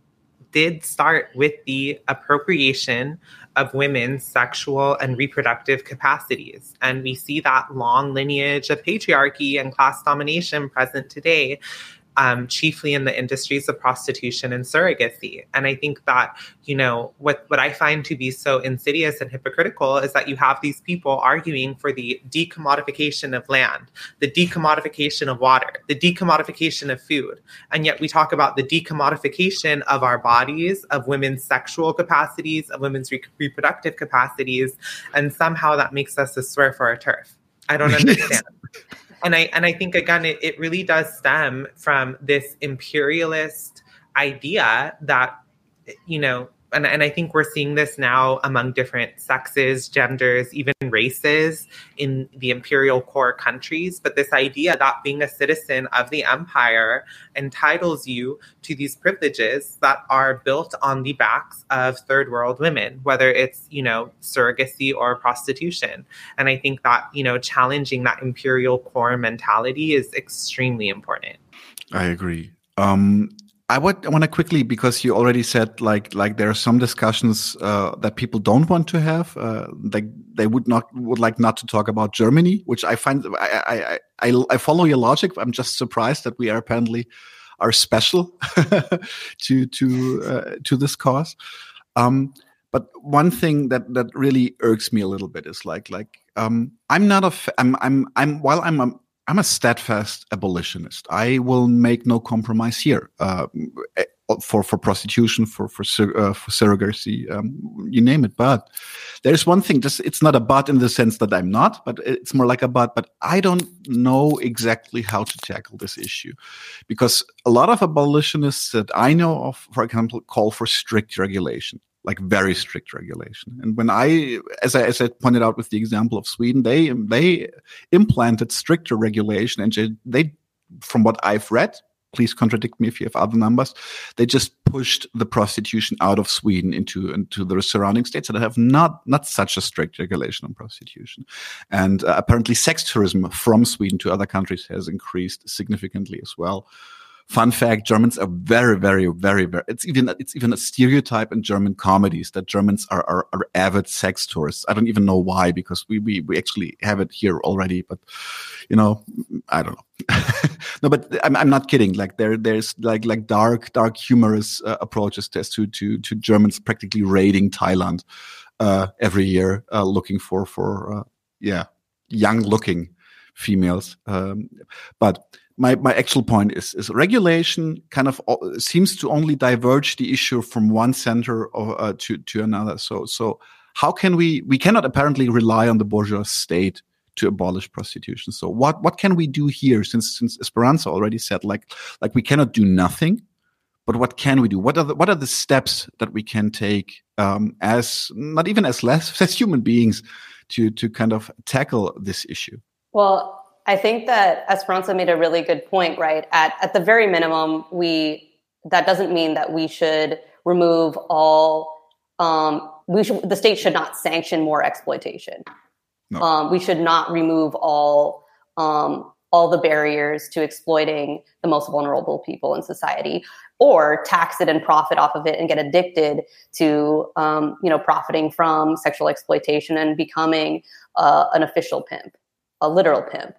did start with the appropriation of women's sexual and reproductive capacities. And we see that long lineage of patriarchy and class domination present today um, chiefly in the industries of prostitution and surrogacy. And I think that, you know, what, what I find to be so insidious and hypocritical is that you have these people arguing for the decommodification of land, the decommodification of water, the decommodification of food. And yet we talk about the decommodification of our bodies, of women's sexual capacities, of women's re- reproductive capacities. And somehow that makes us a SWERF or our TERF. I don't understand and I and I think again it, it really does stem from this imperialist idea that you know and, and I think we're seeing this now among different sexes, genders, even races in the imperial core countries. But this idea that being a citizen of the empire entitles you to these privileges that are built on the backs of third world women, whether it's, you know, surrogacy or prostitution. And I think that, you know, challenging that imperial core mentality is extremely important. I agree. Um, I would want to quickly because you already said like like there are some discussions uh, that people don't want to have. Uh, like they would not would like not to talk about Germany, which I find I I I, I follow your logic. I'm just surprised that we are apparently are special to to uh, to this cause. Um, but one thing that that really irks me a little bit is like like um, I'm not a I'm I'm I'm while I'm a I'm a steadfast abolitionist. I will make no compromise here uh, eh, for for prostitution, for for uh, for surrogacy, um, you name it. But there's one thing. Just it's not a but in the sense that I'm not, but it's more like a but. But I don't know exactly how to tackle this issue, because a lot of abolitionists that I know of, for example, call for strict regulation like very strict regulation. And when I, as I, as I pointed out with the example of Sweden, they they implanted stricter regulation, and they, from what I've read, please contradict me if you have other numbers, they just pushed the prostitution out of Sweden into into the surrounding states that have not not such a strict regulation on prostitution. And uh, apparently, sex tourism from Sweden to other countries has increased significantly as well. Fun fact: Germans are very, very, very, very. It's even it's even a stereotype in German comedies that Germans are, are, are avid sex tourists. I don't even know why because we we we actually have it here already. But you know, I don't know. no, but I'm I'm not kidding. Like there there's like like dark dark humorous uh, approaches to to to Germans practically raiding Thailand uh, every year, uh, looking for for uh, yeah young looking females. Um, but my, my actual point is, is regulation kind of seems to only diverge the issue from one center or, uh, to, to another. So, so how can we, we cannot apparently rely on the bourgeois state to abolish prostitution. So what, what can we do here? Since, since Esperanza already said, like, like we cannot do nothing, but what can we do? What are the, what are the steps that we can take, um, as not even as less as human beings to, to kind of tackle this issue? Well, I think that Esperanza made a really good point, right? At at the very minimum, we that doesn't mean that we should remove all um, we should the state should not sanction more exploitation. No. Um, we should not remove all um, all the barriers to exploiting the most vulnerable people in society, or tax it and profit off of it and get addicted to um, you know profiting from sexual exploitation and becoming uh, an official pimp, a literal pimp.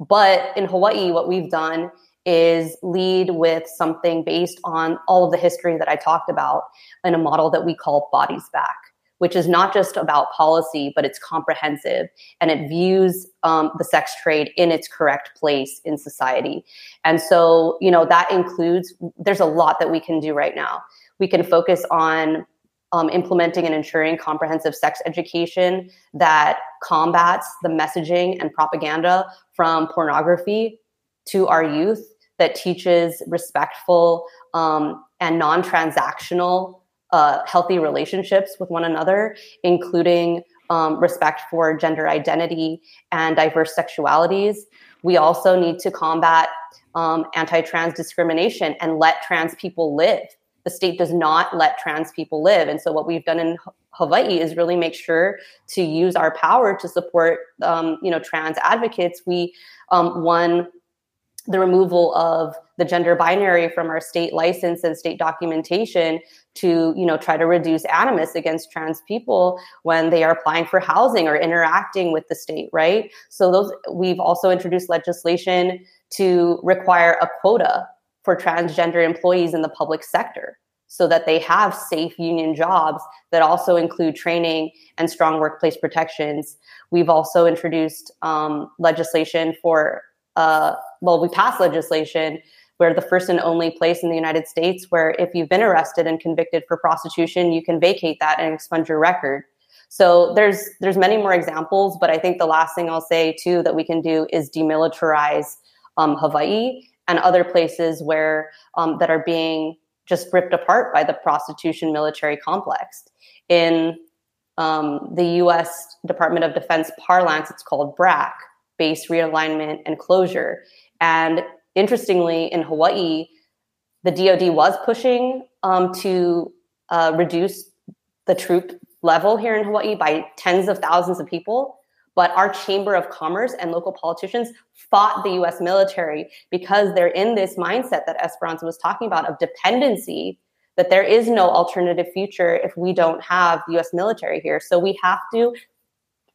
But in Hawaii, what we've done is lead with something based on all of the history that I talked about in a model that we call Bodies Back, which is not just about policy, but it's comprehensive and it views um, the sex trade in its correct place in society. And so, you know, that includes, there's a lot that we can do right now. We can focus on um, implementing and ensuring comprehensive sex education that combats the messaging and propaganda from pornography to our youth that teaches respectful um, and non transactional uh, healthy relationships with one another, including um, respect for gender identity and diverse sexualities. We also need to combat um, anti trans discrimination and let trans people live the state does not let trans people live. And so what we've done in Hawaii is really make sure to use our power to support, um, you know, trans advocates. We um, won the removal of the gender binary from our state license and state documentation to you know try to reduce animus against trans people when they are applying for housing or interacting with the state right so those we've also introduced legislation to require a quota for transgender employees in the public sector so that they have safe union jobs that also include training and strong workplace protections. We've also introduced um, legislation for, uh, well, we passed legislation where the first and only place in the United States where if you've been arrested and convicted for prostitution, you can vacate that and expunge your record. So there's there's many more examples, but I think the last thing I'll say too that we can do is demilitarize um, Hawaii and other places where um, that are being just ripped apart by the prostitution military complex. In um, the US Department of Defense parlance, it's called BRAC, base realignment and closure. And interestingly, in Hawaii, the DoD was pushing um, to uh, reduce the troop level here in Hawaii by tens of thousands of people. But our Chamber of Commerce and local politicians fought the US military because they're in this mindset that Esperanza was talking about of dependency, that there is no alternative future if we don't have the US military here. So we have to,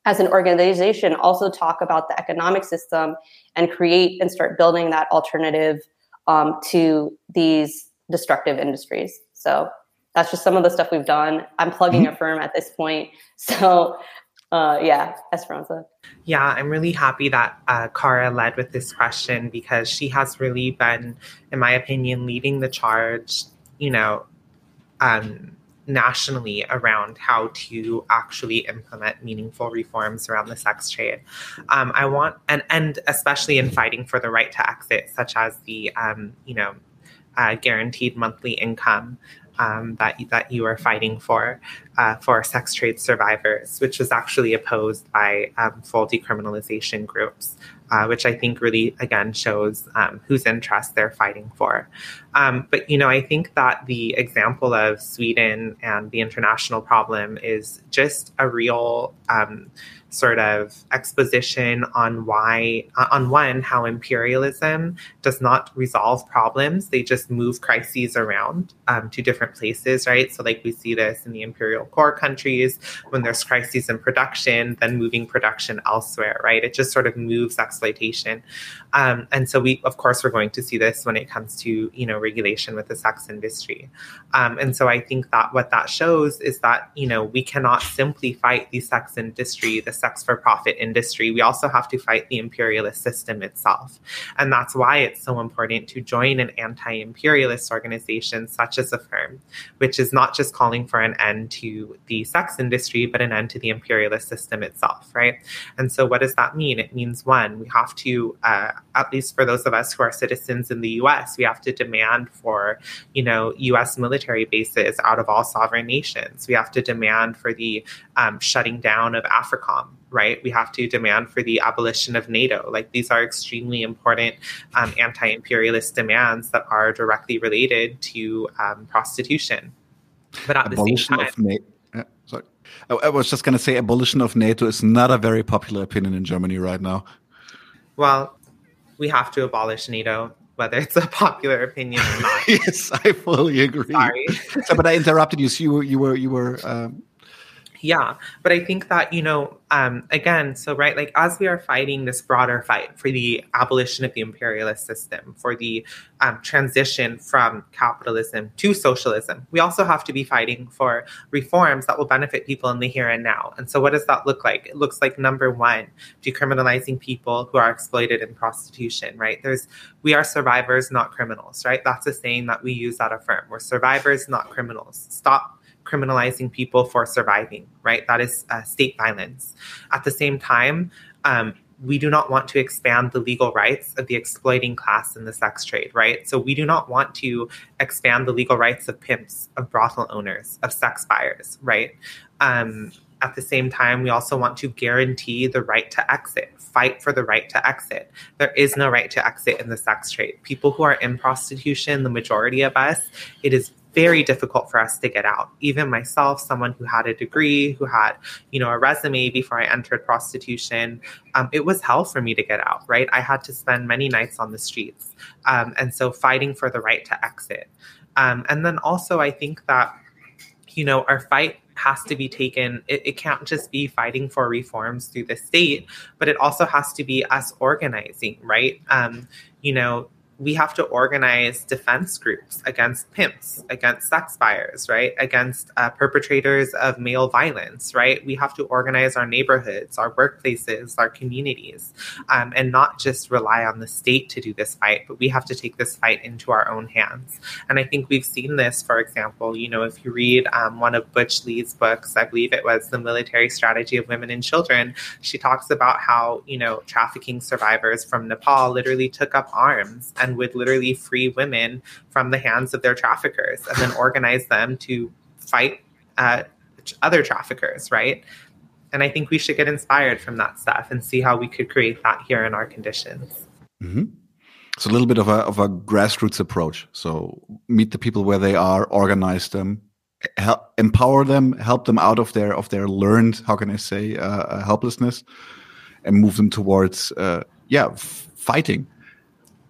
as an organization, also talk about the economic system and create and start building that alternative um, to these destructive industries. So that's just some of the stuff we've done. I'm plugging mm-hmm. Affirm at this point. So uh, yeah, Esperanza. Yeah, I'm really happy that uh, Cara led with this question because she has really been, in my opinion, leading the charge, you know, um, nationally around how to actually implement meaningful reforms around the sex trade. Um, I want, and and especially in fighting for the right to exit, such as the, um, you know, uh, guaranteed monthly income um, that that you are fighting for uh, for sex trade survivors, which was actually opposed by um, full decriminalization groups, uh, which I think really again shows um, whose interest they're fighting for. Um, but you know, I think that the example of Sweden and the international problem is just a real um, sort of exposition on why, uh, on one, how imperialism does not resolve problems. They just move crises around um, to different places, right? So, like we see this in the imperial core countries when there's crises in production, then moving production elsewhere, right? It just sort of moves exploitation. Um, and so, we, of course, we're going to see this when it comes to, you know, regulation with the sex industry. Um, and so, I think that what that shows is that, you know, we cannot simply fight the sex industry, the sex for profit industry, we also have to fight the imperialist system itself. And that's why it's so important to join an anti imperialist organization such as Affirm, which is not just calling for an end to the sex industry, but an end to the imperialist system itself, right? And so, what does that mean? It means one, we have to, uh, at least for those of us who are citizens in the US, we have to demand for, you know, US military bases out of all sovereign nations. We have to demand for the um, shutting down of AFRICOM, right? We have to demand for the abolition of NATO. Like these are extremely important um, anti imperialist demands that are directly related to um, prostitution. But at abolition the same time, NATO. Yeah, sorry. I was just going to say abolition of NATO is not a very popular opinion in Germany right now. Well, we have to abolish NATO whether it's a popular opinion or not. yes, I fully agree. Sorry, so, but I interrupted you. So you were you were you were um, yeah. But I think that, you know, um, again, so, right, like as we are fighting this broader fight for the abolition of the imperialist system, for the um, transition from capitalism to socialism, we also have to be fighting for reforms that will benefit people in the here and now. And so, what does that look like? It looks like number one, decriminalizing people who are exploited in prostitution, right? There's, we are survivors, not criminals, right? That's a saying that we use at Affirm. We're survivors, not criminals. Stop criminalizing people for surviving, right? That is uh, state violence. At the same time, um, we do not want to expand the legal rights of the exploiting class in the sex trade, right? So we do not want to expand the legal rights of pimps, of brothel owners, of sex buyers, right? Um, at the same time, we also want to guarantee the right to exit, fight for the right to exit. There is no right to exit in the sex trade. People who are in prostitution, the majority of us, it is very difficult for us to get out. Even myself, someone who had a degree, who had, you know, a resume before I entered prostitution, um, it was hell for me to get out, right? I had to spend many nights on the streets. Um, and so fighting for the right to exit. Um, and then also, I think that, you know, our fight has to be taken it, it, can't just be fighting for reforms through the state but it also has to be us organizing right um, you know we have to organize defense groups against pimps, against sex buyers, right? Against uh, perpetrators of male violence, right? We have to organize our neighborhoods, our workplaces, our communities, um, and not just rely on the state to do this fight, but we have to take this fight into our own hands. And I think we've seen this, for example, you know, if you read um, one of Butch Lee's books, I believe it was The Military Strategy of Women and Children, she talks about how, you know, trafficking survivors from Nepal literally took up arms and and would literally free women from the hands of their traffickers and then organize them to fight uh, other traffickers, right? And I think we should get inspired from that stuff and see how we could create that here in our conditions. Mm-hmm. It's a little bit of a of a grassroots approach. So meet the people where they are, organize them, help, empower them, help them out of their of their learned how can I say uh, uh helplessness, and move them towards uh, yeah fighting.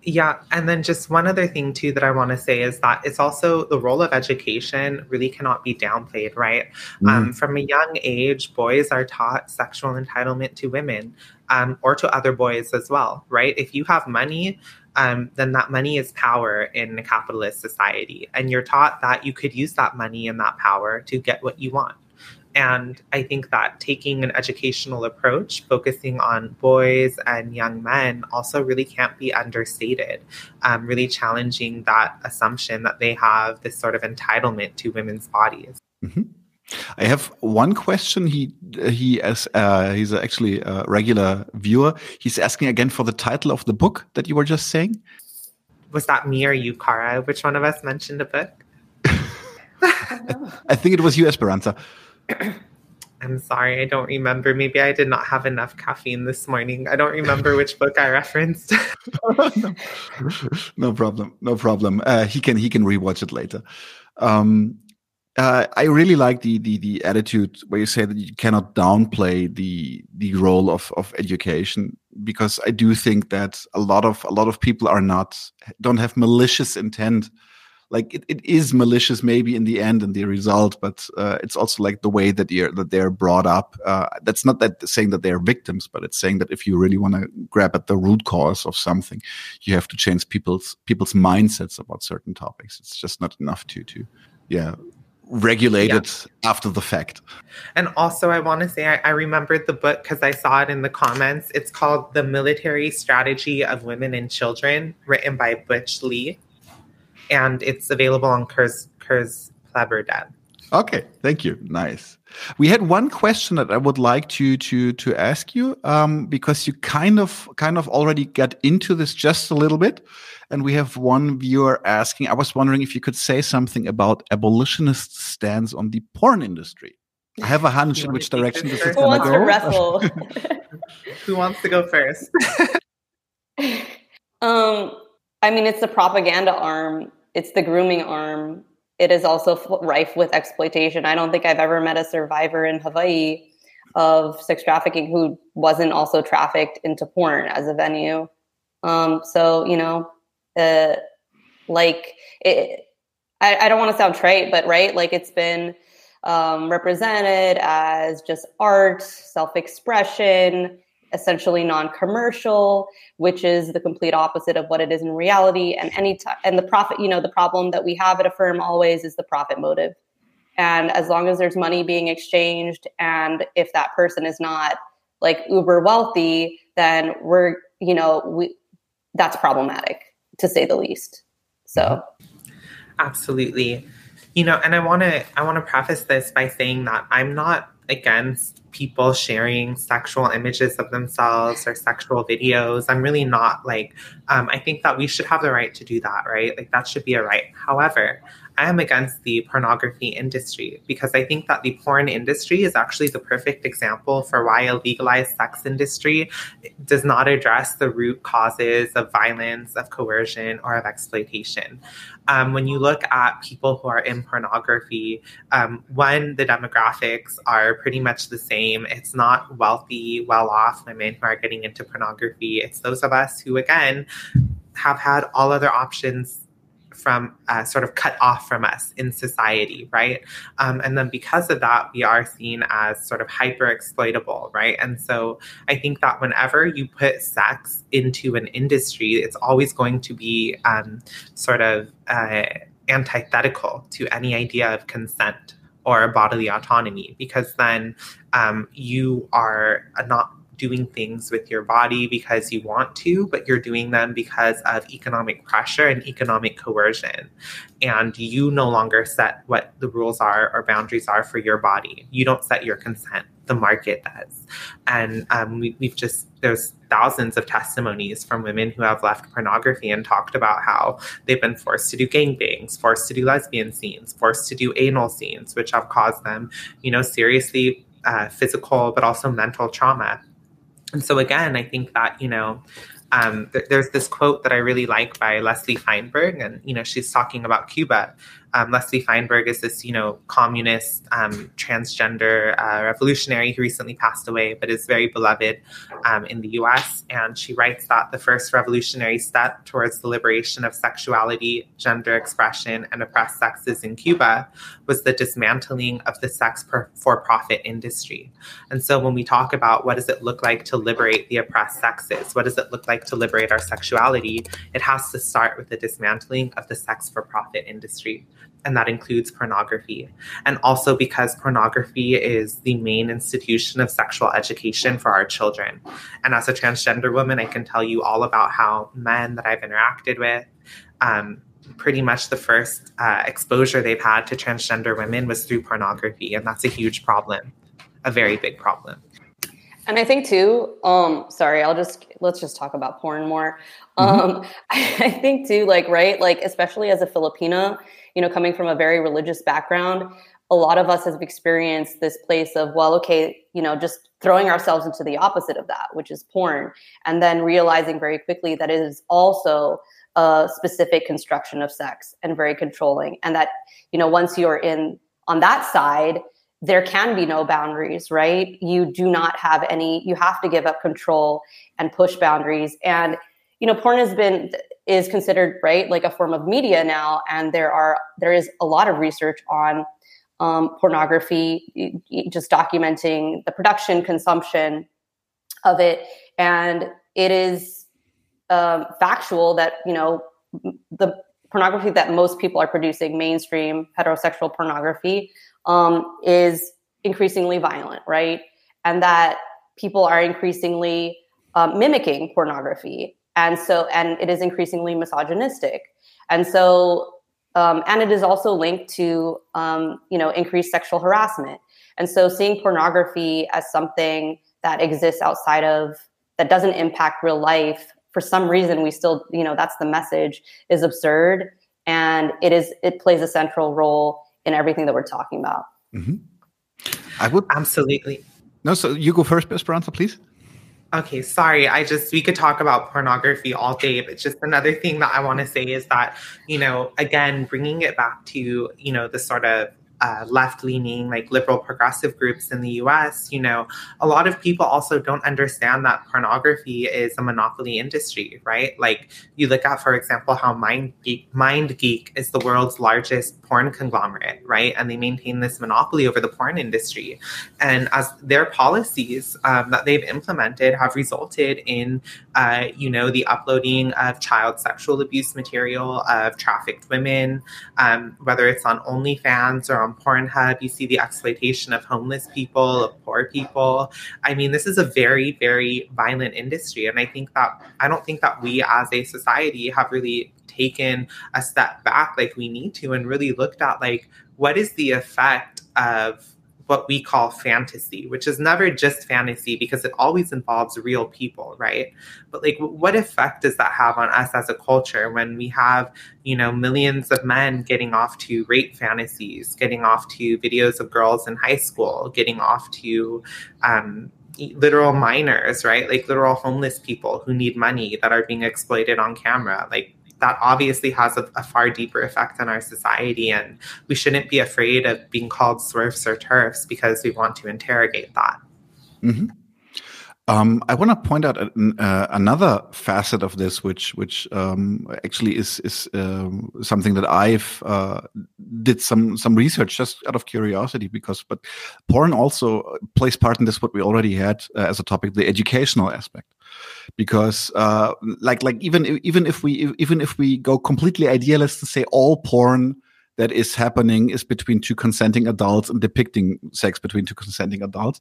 Yeah, and then just one other thing too that I want to say is that it's also the role of education really cannot be downplayed, right? Mm. Um, from a young age, boys are taught sexual entitlement to women um, or to other boys as well, right? If you have money, um, then that money is power in a capitalist society. And you're taught that you could use that money and that power to get what you want. And I think that taking an educational approach, focusing on boys and young men, also really can't be understated. Um, really challenging that assumption that they have this sort of entitlement to women's bodies. Mm-hmm. I have one question. He he as uh, he's actually a regular viewer. He's asking again for the title of the book that you were just saying. Was that me or you, Cara? Which one of us mentioned a book? I think it was you, Esperanza. I'm sorry, I don't remember. Maybe I did not have enough caffeine this morning. I don't remember which book I referenced. no. problem. No problem. Uh, he can he can rewatch it later. Um, uh, I really like the, the the attitude where you say that you cannot downplay the the role of of education because I do think that a lot of a lot of people are not don't have malicious intent. Like it, it is malicious maybe in the end and the result, but uh, it's also like the way that you're that they're brought up. Uh, that's not that saying that they are victims, but it's saying that if you really want to grab at the root cause of something, you have to change people's people's mindsets about certain topics. It's just not enough to to yeah regulated yeah. after the fact. And also, I want to say I, I remembered the book because I saw it in the comments. It's called The Military Strategy of Women and Children, written by Butch Lee. And it's available on Kurz, Kurz Kleber Dad. Okay, thank you. Nice. We had one question that I would like to to to ask you um, because you kind of kind of already got into this just a little bit, and we have one viewer asking. I was wondering if you could say something about abolitionist stance on the porn industry. I have a hunch in which direction this is going to go. wrestle? Who wants to go first? um, I mean, it's the propaganda arm. It's the grooming arm it is also rife with exploitation. I don't think I've ever met a survivor in Hawaii of sex trafficking who wasn't also trafficked into porn as a venue. Um, so you know, uh, like it, I, I don't want to sound trite, but right, like it's been um, represented as just art, self-expression, essentially non-commercial which is the complete opposite of what it is in reality. And any time and the profit you know the problem that we have at Affirm always is the profit motive. And as long as there's money being exchanged and if that person is not like uber wealthy then we're you know we that's problematic to say the least. So. Absolutely. You know and i want to i want to preface this by saying that i'm not against people sharing sexual images of themselves or sexual videos. I'm really not like, um, I think that we should have the right to do that, right? Like that should be a right. However, I am against the pornography industry because I think that the porn industry is actually the perfect example for why a legalized sex industry does not address the root causes of violence, of coercion, or of exploitation. Um, when you look at people who are in pornography, um, one, the demographics are pretty much the same. It's not wealthy, well off women who are getting into pornography. It's those of us who, again, have had all other options from uh, sort of cut off from us in society, right? Um, and then because of that, we are seen as sort of hyper exploitable, right? And so I think that whenever you put sex into an industry, it's always going to be um, sort of uh, antithetical to any idea of consent or bodily autonomy, because then um, you are not doing things with your body because you want to, but you're doing them because of economic pressure and economic coercion. And you no longer set what the rules are or boundaries are for your body. You don't set your consent the market does. And um, we, we've just, there's thousands of testimonies from women who have left pornography and talked about how they've been forced to do gangbangs, forced to do lesbian scenes, forced to do anal scenes, which have caused them, you know, seriously uh, physical, but also mental trauma. And so, again, I think that, you know, um, th- there's this quote that I really like by Leslie Feinberg, and you know she's talking about Cuba, um, Leslie Feinberg is this, you know, communist, um, transgender uh, revolutionary who recently passed away, but is very beloved um, in the U.S. And she writes that the first revolutionary step towards the liberation of sexuality, gender expression, and oppressed sexes in Cuba was the dismantling of the sex for-profit industry. And so, when we talk about what does it look like to liberate the oppressed sexes, what does it look like to liberate our sexuality, it has to start with the dismantling of the sex for-profit industry and that includes pornography. And also because pornography is the main institution of sexual education for our children. And as a transgender woman, I can tell you all about how men that I've interacted with, um, pretty much the first uh, exposure they've had to transgender women was through pornography. And that's a huge problem, a very big problem. And I think too, um, sorry, I'll just let's just talk about porn more. Mm-hmm. Um, I think too, like, right, like especially as a Filipina, you know, coming from a very religious background, a lot of us have experienced this place of, well, okay, you know, just throwing ourselves into the opposite of that, which is porn, and then realizing very quickly that it is also a specific construction of sex and very controlling. And that, you know, once you're in on that side, there can be no boundaries, right? You do not have any, you have to give up control and push boundaries. And, you know, porn has been is considered right like a form of media now and there are there is a lot of research on um, pornography just documenting the production consumption of it. And it is um, factual that you know the pornography that most people are producing mainstream heterosexual pornography um, is increasingly violent right? And that people are increasingly um, mimicking pornography and so and it is increasingly misogynistic. And so um, and it is also linked to um, you know increased sexual harassment. And so seeing pornography as something that exists outside of that doesn't impact real life for some reason we still you know that's the message is absurd. And it is it plays a central role in everything that we're talking about. Mm-hmm. i would absolutely. No so you go first esperanza please Okay, sorry. I just, we could talk about pornography all day, but just another thing that I want to say is that, you know, again, bringing it back to, you know, the sort of uh, left leaning, like liberal progressive groups in the US, you know, a lot of people also don't understand that pornography is a monopoly industry, right? Like you look at, for example, how Mind Geek, MindGeek is the world's largest porn conglomerate, right? And they maintain this monopoly over the porn industry. And as their policies um, that they've implemented have resulted in, uh, you know, the uploading of child sexual abuse material, of trafficked women, um, whether it's on OnlyFans or on on Pornhub, you see the exploitation of homeless people, of poor people. I mean, this is a very, very violent industry. And I think that, I don't think that we as a society have really taken a step back like we need to and really looked at like, what is the effect of what we call fantasy, which is never just fantasy because it always involves real people, right? But like, what effect does that have on us as a culture when we have, you know, millions of men getting off to rape fantasies, getting off to videos of girls in high school, getting off to, um, literal minors, right? Like literal homeless people who need money that are being exploited on camera. Like that obviously has a, a, far deeper effect on our society. And we shouldn't be afraid of being called SWERFs or TERFs because we want to interrogate that. Mm-hmm. Um, I want to point out uh, another facet of this, which which um, actually is is um, something that I've uh, did some some research just out of curiosity because, but porn also plays part in this. What we already had uh, as a topic, the educational aspect because uh, like like even even if we even if we go completely idealist and say all porn that is happening is between two consenting adults and depicting sex between two consenting adults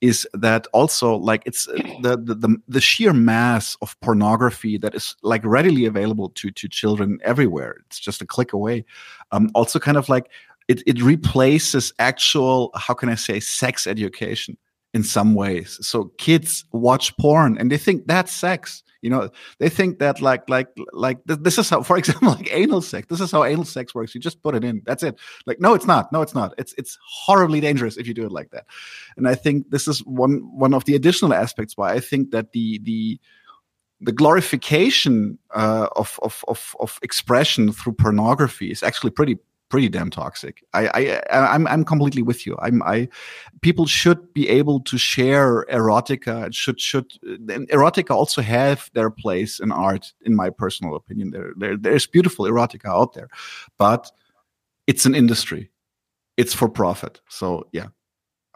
is that also like it's the, the the, the sheer mass of pornography that is like readily available to to children everywhere. It's just a click away. Um, also kind of like it, it replaces actual how can i say sex education in some ways so kids watch porn and they think that's sex you know, they think that like like like this is how, for example, like anal sex. This is how anal sex works. You just put it in. That's it. Like, no, it's not. No, it's not. It's it's horribly dangerous if you do it like that. And I think this is one one of the additional aspects why I think that the the the glorification uh, of, of of of expression through pornography is actually pretty pretty damn toxic. I, I I'm I'm completely with you. I'm I people should be able to share erotica. It Should should erotica also have their place in art? In my personal opinion, there, there there's beautiful erotica out there, but it's an industry. It's for profit. So yeah.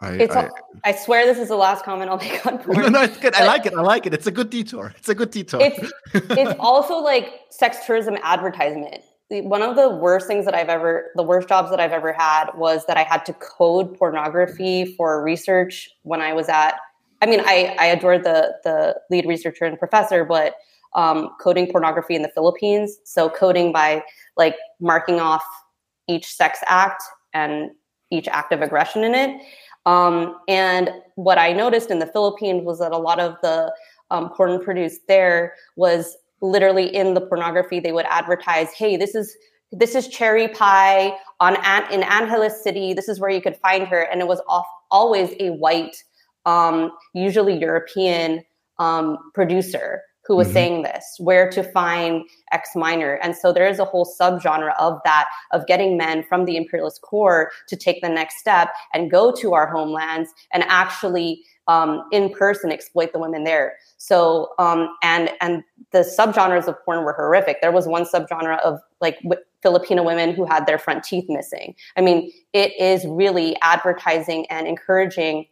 I, I, I, swear this is the last comment I'll make on porn. No, no, it's good. I like it. I like it. It's a good detour. It's a good detour. It's, it's also like sex tourism advertisement one of the worst things that I've ever, the worst jobs that I've ever had was that I had to code pornography for research when I was at. I mean, I I adored the the lead researcher and professor, but um, coding pornography in the Philippines. So coding by like marking off each sex act and each act of aggression in it. Um, and what I noticed in the Philippines was that a lot of the um, porn produced there was literally in the pornography they would advertise hey this is this is cherry pie on in angeles city. This is where you could find her. And it was off, always a white um, usually european um, producer who was mm-hmm. saying this where to find X minor and so there is a whole subgenre of that of getting men from the imperialist core to take the next step and go to our homelands and actually um, in person exploit the women there. So um, and and the subgenres of porn were horrific. There was one subgenre of like w- Filipino women who had their front teeth missing. I mean, it is really advertising and encouraging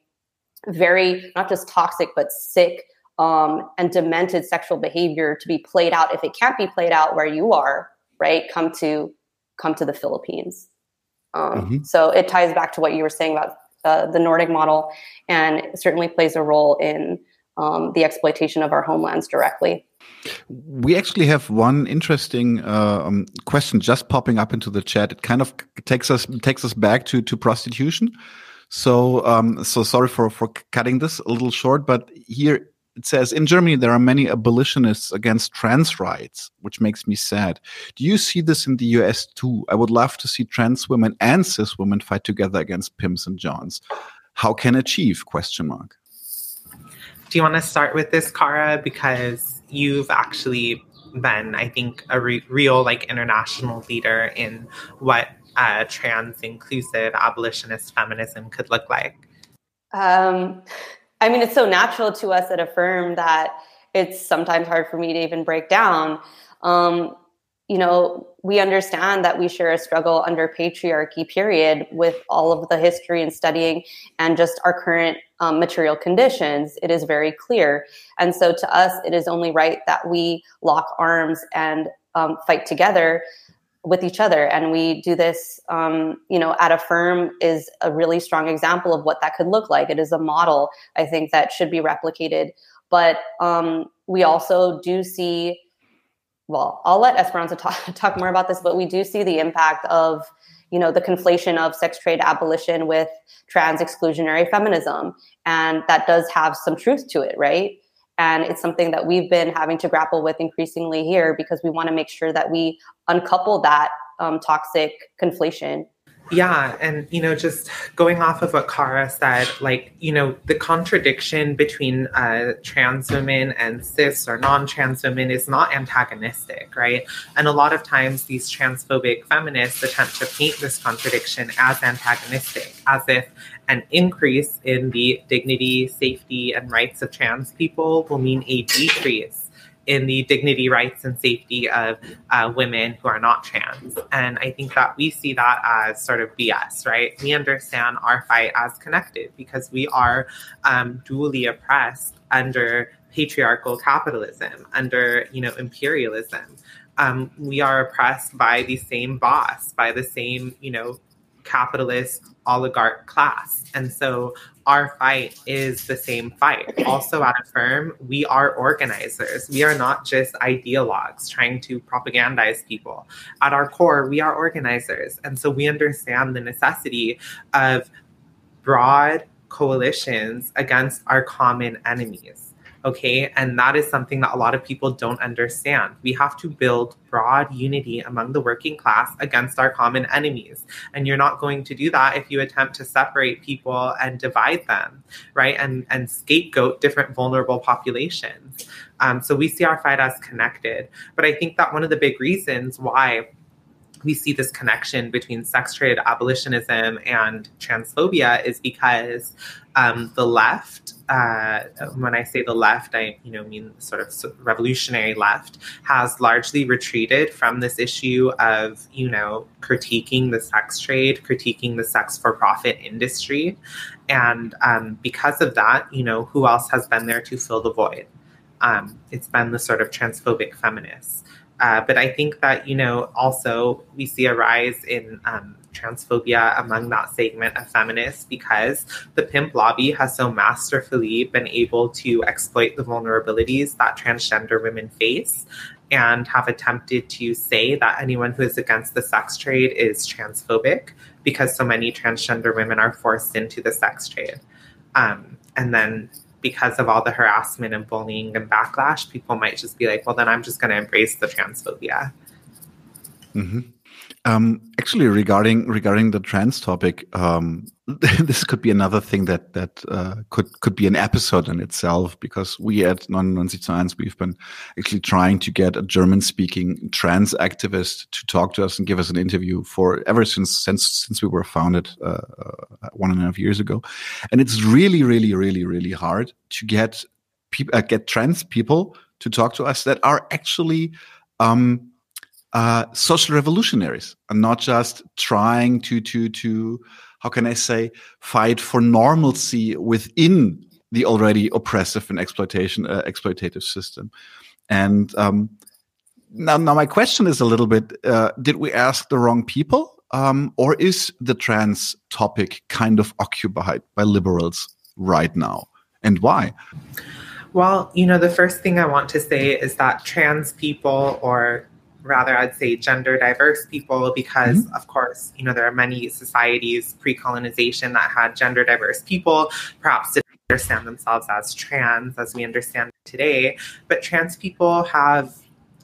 very not just toxic but sick um, and demented sexual behavior to be played out. If it can't be played out where you are, right, come to come to the Philippines. Um, mm-hmm. So it ties back to what you were saying about uh, the Nordic model, and certainly plays a role in um, the exploitation of our homelands directly. We actually have one interesting uh, um, question just popping up into the chat. It kind of takes us takes us back to to prostitution. So um, so sorry for for cutting this a little short, but here it says in Germany there are many abolitionists against trans rights, which makes me sad. Do you see this in the US too? I would love to see trans women and cis women fight together against pimps and johns. How can achieve? Question mark. Do you want to start with this, Kara? Because you've actually been, I think, a re- real like international leader in what uh, trans inclusive abolitionist feminism could look like. Um, I mean, it's so natural to us at Affirm that it's sometimes hard for me to even break down. Um, you know, we understand that we share a struggle under patriarchy, period, with all of the history and studying and just our current um, material conditions. It is very clear. And so to us, it is only right that we lock arms and um, fight together with each other. And we do this um, you know at Affirm is a really strong example of what that could look like. It is a model i think that should be replicated. But um, we also do see well i'll let esperanza talk, talk more about this but we do see the impact of you know the conflation of sex trade abolition with trans exclusionary feminism. And that does have some truth to it right and it's something that we've been having to grapple with increasingly here because we want to make sure that we uncouple that um, toxic conflation yeah. And, you know, just going off of what Kara said, like, you know, the contradiction between uh, trans women and cis or non trans women is not antagonistic, right? And a lot of times these transphobic feminists attempt to paint this contradiction as antagonistic, as if an increase in the dignity, safety, and rights of trans people will mean a decrease in the dignity, rights, and safety of uh, women who are not trans. And I think that we see that as sort of BS, right? We understand our fight as connected because we are um, dually oppressed under patriarchal capitalism, under you know imperialism. um, we are oppressed by the same boss, by the same, you know, capitalist oligarch class. And so our fight is the same fight. Also, at Affirm, we are organizers. We are not just ideologues trying to propagandize people. At our core, we are organizers. And so we understand the necessity of broad coalitions against our common enemies. Okay. And that is something that a lot of people don't understand. We have to build broad unity among the working class against our common enemies. And you're not going to do that if you attempt to separate people and divide them, right? And, and scapegoat different vulnerable populations. Um, so we see our fight as connected. But I think that one of the big reasons why we see this connection between sex trade abolitionism and transphobia is because um, the left, uh, when I say the left, I you know mean sort of revolutionary left, has largely retreated from this issue of you know critiquing the sex trade, critiquing the sex for profit industry, and um, because of that, you know who else has been there to fill the void? Um, it's been the sort of transphobic feminists. Uh, but I think that, you know, also we see a rise in um, transphobia among that segment of feminists because the pimp lobby has so masterfully been able to exploit the vulnerabilities that transgender women face and have attempted to say that anyone who is against the sex trade is transphobic because so many transgender women are forced into the sex trade. Um, and then because of all the harassment and bullying and backlash, people might just be like, well, then I'm just going to embrace the transphobia. Mm-hmm. Um, actually, regarding regarding the trans topic, um, this could be another thing that that uh, could could be an episode in itself because we at 99 we've been actually trying to get a German speaking trans activist to talk to us and give us an interview for ever since since since we were founded uh, uh, one and a half years ago, and it's really really really really hard to get people uh, get trans people to talk to us that are actually. Um, uh, social revolutionaries and not just trying to to to how can I say fight for normalcy within the already oppressive and exploitation uh, exploitative system. And um, now, now my question is a little bit: uh, Did we ask the wrong people, um, or is the trans topic kind of occupied by liberals right now, and why? Well, you know, the first thing I want to say is that trans people or rather I'd say gender diverse people because mm-hmm. of course you know there are many societies pre-colonization that had gender diverse people perhaps didn't understand themselves as trans as we understand today but trans people have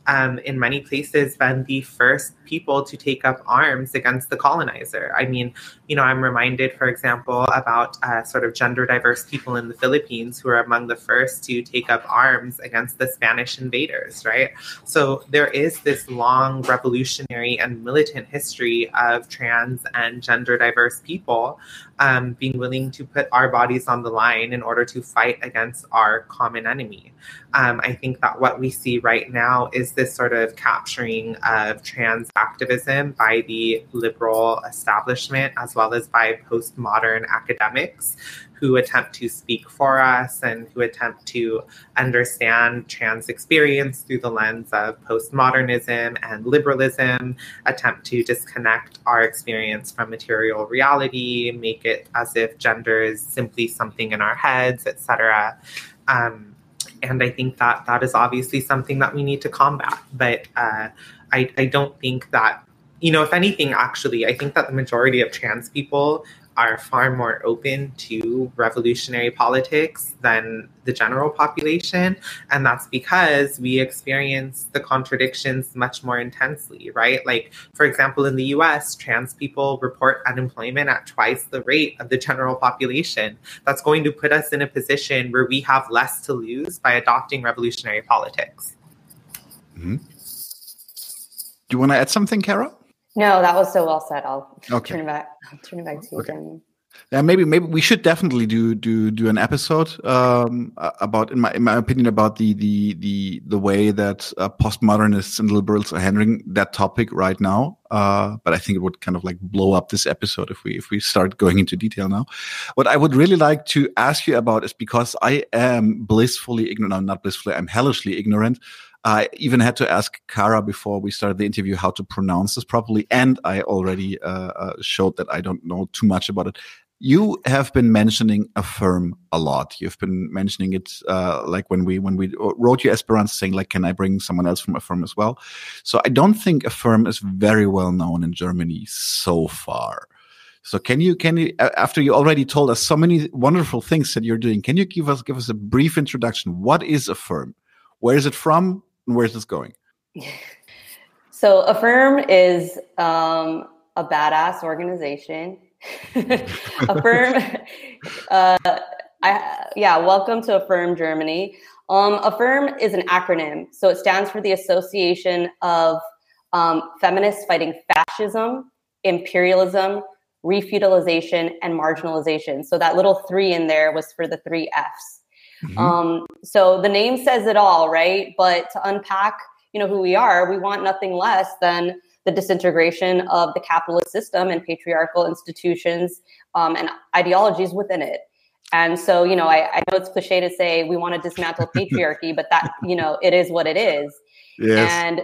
um, in many places been the first people to take up arms against the colonizer. I mean, you know, I'm reminded, for example, about uh, sort of gender diverse people in the Philippines who are among the first to take up arms against the Spanish invaders, right? So there is this long revolutionary and militant history of trans and gender diverse people um, being willing to put our bodies on the line in order to fight against our common enemy. Um, I think that what we see right now is this sort of capturing of trans activism by the liberal establishment as well as by postmodern academics who attempt to speak for us and who attempt to understand trans experience through the lens of postmodernism and liberalism, attempt to disconnect our experience from material reality, make it as if gender is simply something in our heads, etc. Um, and I think that that is obviously something that we need to combat. But uh, I, I don't think that, you know, if anything, actually, I think that the majority of trans people are far more open to revolutionary politics than the general population. And that's because we experience the contradictions much more intensely, right? Like, for example, in the US, trans people report unemployment at twice the rate of the general population. That's going to put us in a position where we have less to lose by adopting revolutionary politics. Mm-hmm. Do you want to add something, Kara? No, that was so well said. I'll okay. turn it back. Turn it back to you, okay. Yeah, maybe maybe we should definitely do do do an episode um, about, in my in my opinion, about the the the the way that uh, postmodernists and liberals are handling that topic right now. Uh, but I think it would kind of like blow up this episode if we if we start going into detail now. What I would really like to ask you about is because I am blissfully ignorant, no, not blissfully, I'm hellishly ignorant I even had to ask Kara before we started the interview how to pronounce this properly, and I already uh, uh, showed that I don't know too much about it. You have been mentioning Affirm a lot. You've been mentioning it uh, like when we when we wrote you Esperanza saying like, can I bring someone else from Affirm as well? So I don't think Affirm is very well known in Germany so far. So can you can you after you already told us so many wonderful things that you're doing, can you give us give us a brief introduction? What is Affirm? Where is it from? And where is this going? So Affirm is um, a badass organization. Affirm, uh, I, yeah, welcome to Affirm Germany. Um, Affirm is an acronym, so it stands for the Association of um, Feminists Fighting Fascism, Imperialism, Refeudalization, and Marginalization. So that little three in there was for the three Fs. Mm-hmm. Um, so the name says it all, right? But to unpack, you know, who we are, we want nothing less than the disintegration of the capitalist system and patriarchal institutions um, and ideologies within it. And so, you know, I, I, know it's cliche to say we want to dismantle patriarchy, but that, you know, it is what it is. Yes. And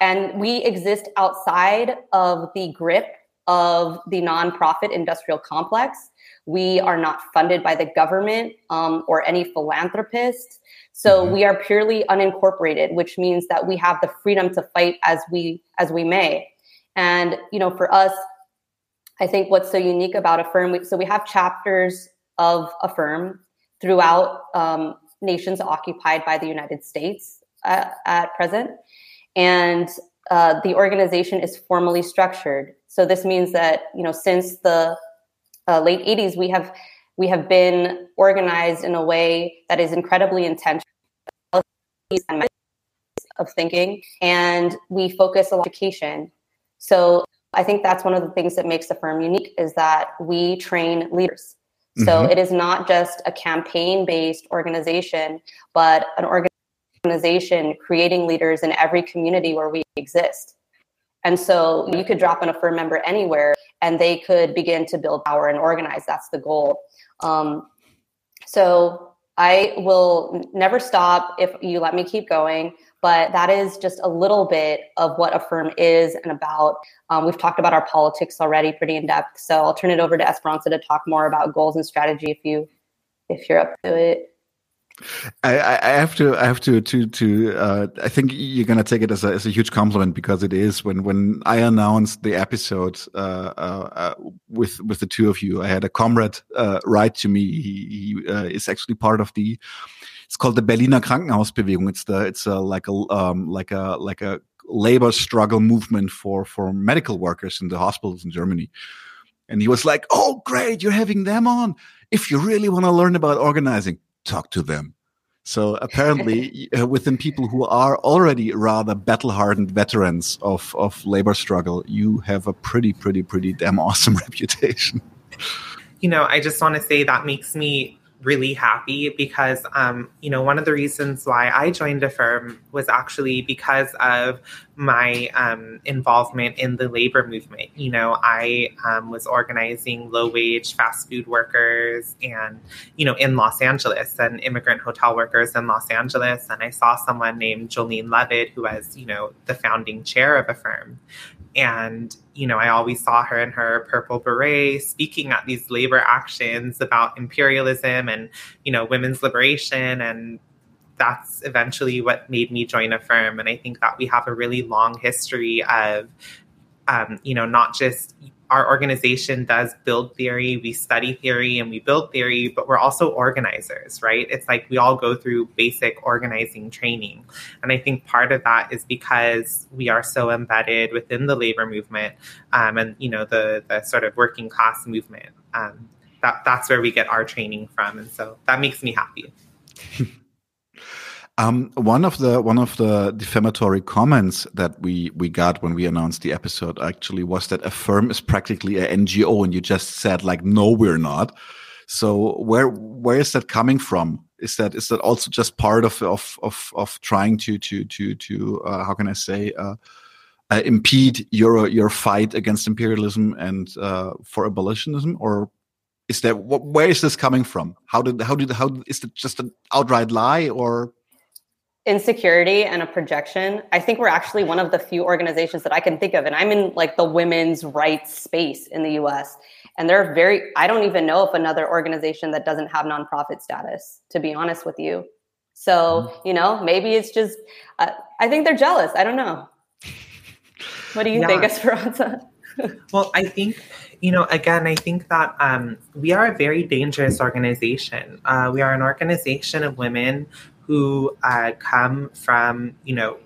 and we exist outside of the grip of the nonprofit industrial complex. We are not funded by the government um, or any philanthropist. So mm-hmm. we are purely unincorporated, which means that we have the freedom to fight as we as we may. And you know, for us, I think what's so unique about Affirm, we, so we have chapters of Affirm throughout um, nations occupied by the United States at, at present, and uh, the organization is formally structured. So this means that you know, since the uh, late 80s, we have we have been organized in a way that is incredibly intentional of thinking, and we focus a lot on education. So I think that's one of the things that makes the firm unique is that we train leaders. So mm-hmm. it is not just a campaign based organization, but an organization creating leaders in every community where we exist. And so you could drop in Affirm member anywhere and they could begin to build power and organize. That's the goal. Um, so I will never stop if you let me keep going. But that is just a little bit of what Affirm is and about. Um, we've talked about our politics already pretty in depth. So I'll turn it over to Esperanza to talk more about goals and strategy if you if you're up to it. I, I, have to, I have to, to, to. Uh, I think you're gonna take it as a, as a huge compliment because it is. When, when I announced the episode uh, uh, uh with, with the two of you, I had a comrade uh, write to me. He, he uh, is actually part of the. It's called the Berliner Krankenhausbewegung. It's the, it's a, like a, um, like a, like a labor struggle movement for, for medical workers in the hospitals in Germany. And he was like, "Oh, great, you're having them on. If you really want to learn about organizing." Talk to them. So apparently, uh, within people who are already rather battle-hardened veterans of of labor struggle, you have a pretty, pretty, pretty damn awesome reputation. You know, I just want to say that makes me really happy because, um, you know, one of the reasons why I joined Affirm was actually because of my um, involvement in the labor movement. You know, I um, was organizing low wage fast food workers and, you know, in Los Angeles and immigrant hotel workers in Los Angeles. And I saw someone named Jolene Levid, who was, you know, the founding chair of Affirm. And, you know, I always saw her in her purple beret speaking at these labor actions about imperialism and, you know, women's liberation. And that's eventually what made me join Affirm. And I think that we have a really long history of, um, you know, not just our organization does build theory, we study theory and we build theory, but we're also organizers, right? It's like we all go through basic organizing training. And I think part of that is because we are so embedded within the labor movement um, and, you know, the, the sort of working class movement. Um, that, that's where we get our training from. And so that makes me happy. Um, one of the one of the defamatory comments that we we got when we announced the episode actually was that Affirm is practically an NGO, and you just said like, no, we're not. So where where is that coming from? Is that is that also just part of of of, of trying to to to to uh, how can I say uh, uh, impede your your fight against imperialism and uh, for abolitionism, or is that where is this coming from? How did how did how is it just an outright lie or? Insecurity and a projection. I think we're actually one of the few organizations that I can think of, and I'm in like the women's rights space in the US. And they're very, I don't even know if another organization that doesn't have nonprofit status, to be honest with you. So, mm-hmm. you know, maybe it's just, uh, I think they're jealous. I don't know. What do you yeah. think, Esperanza? well, I think, you know, again, I think that um, we are a very dangerous organization. Uh, we are an organization of women who uh, come from, you know,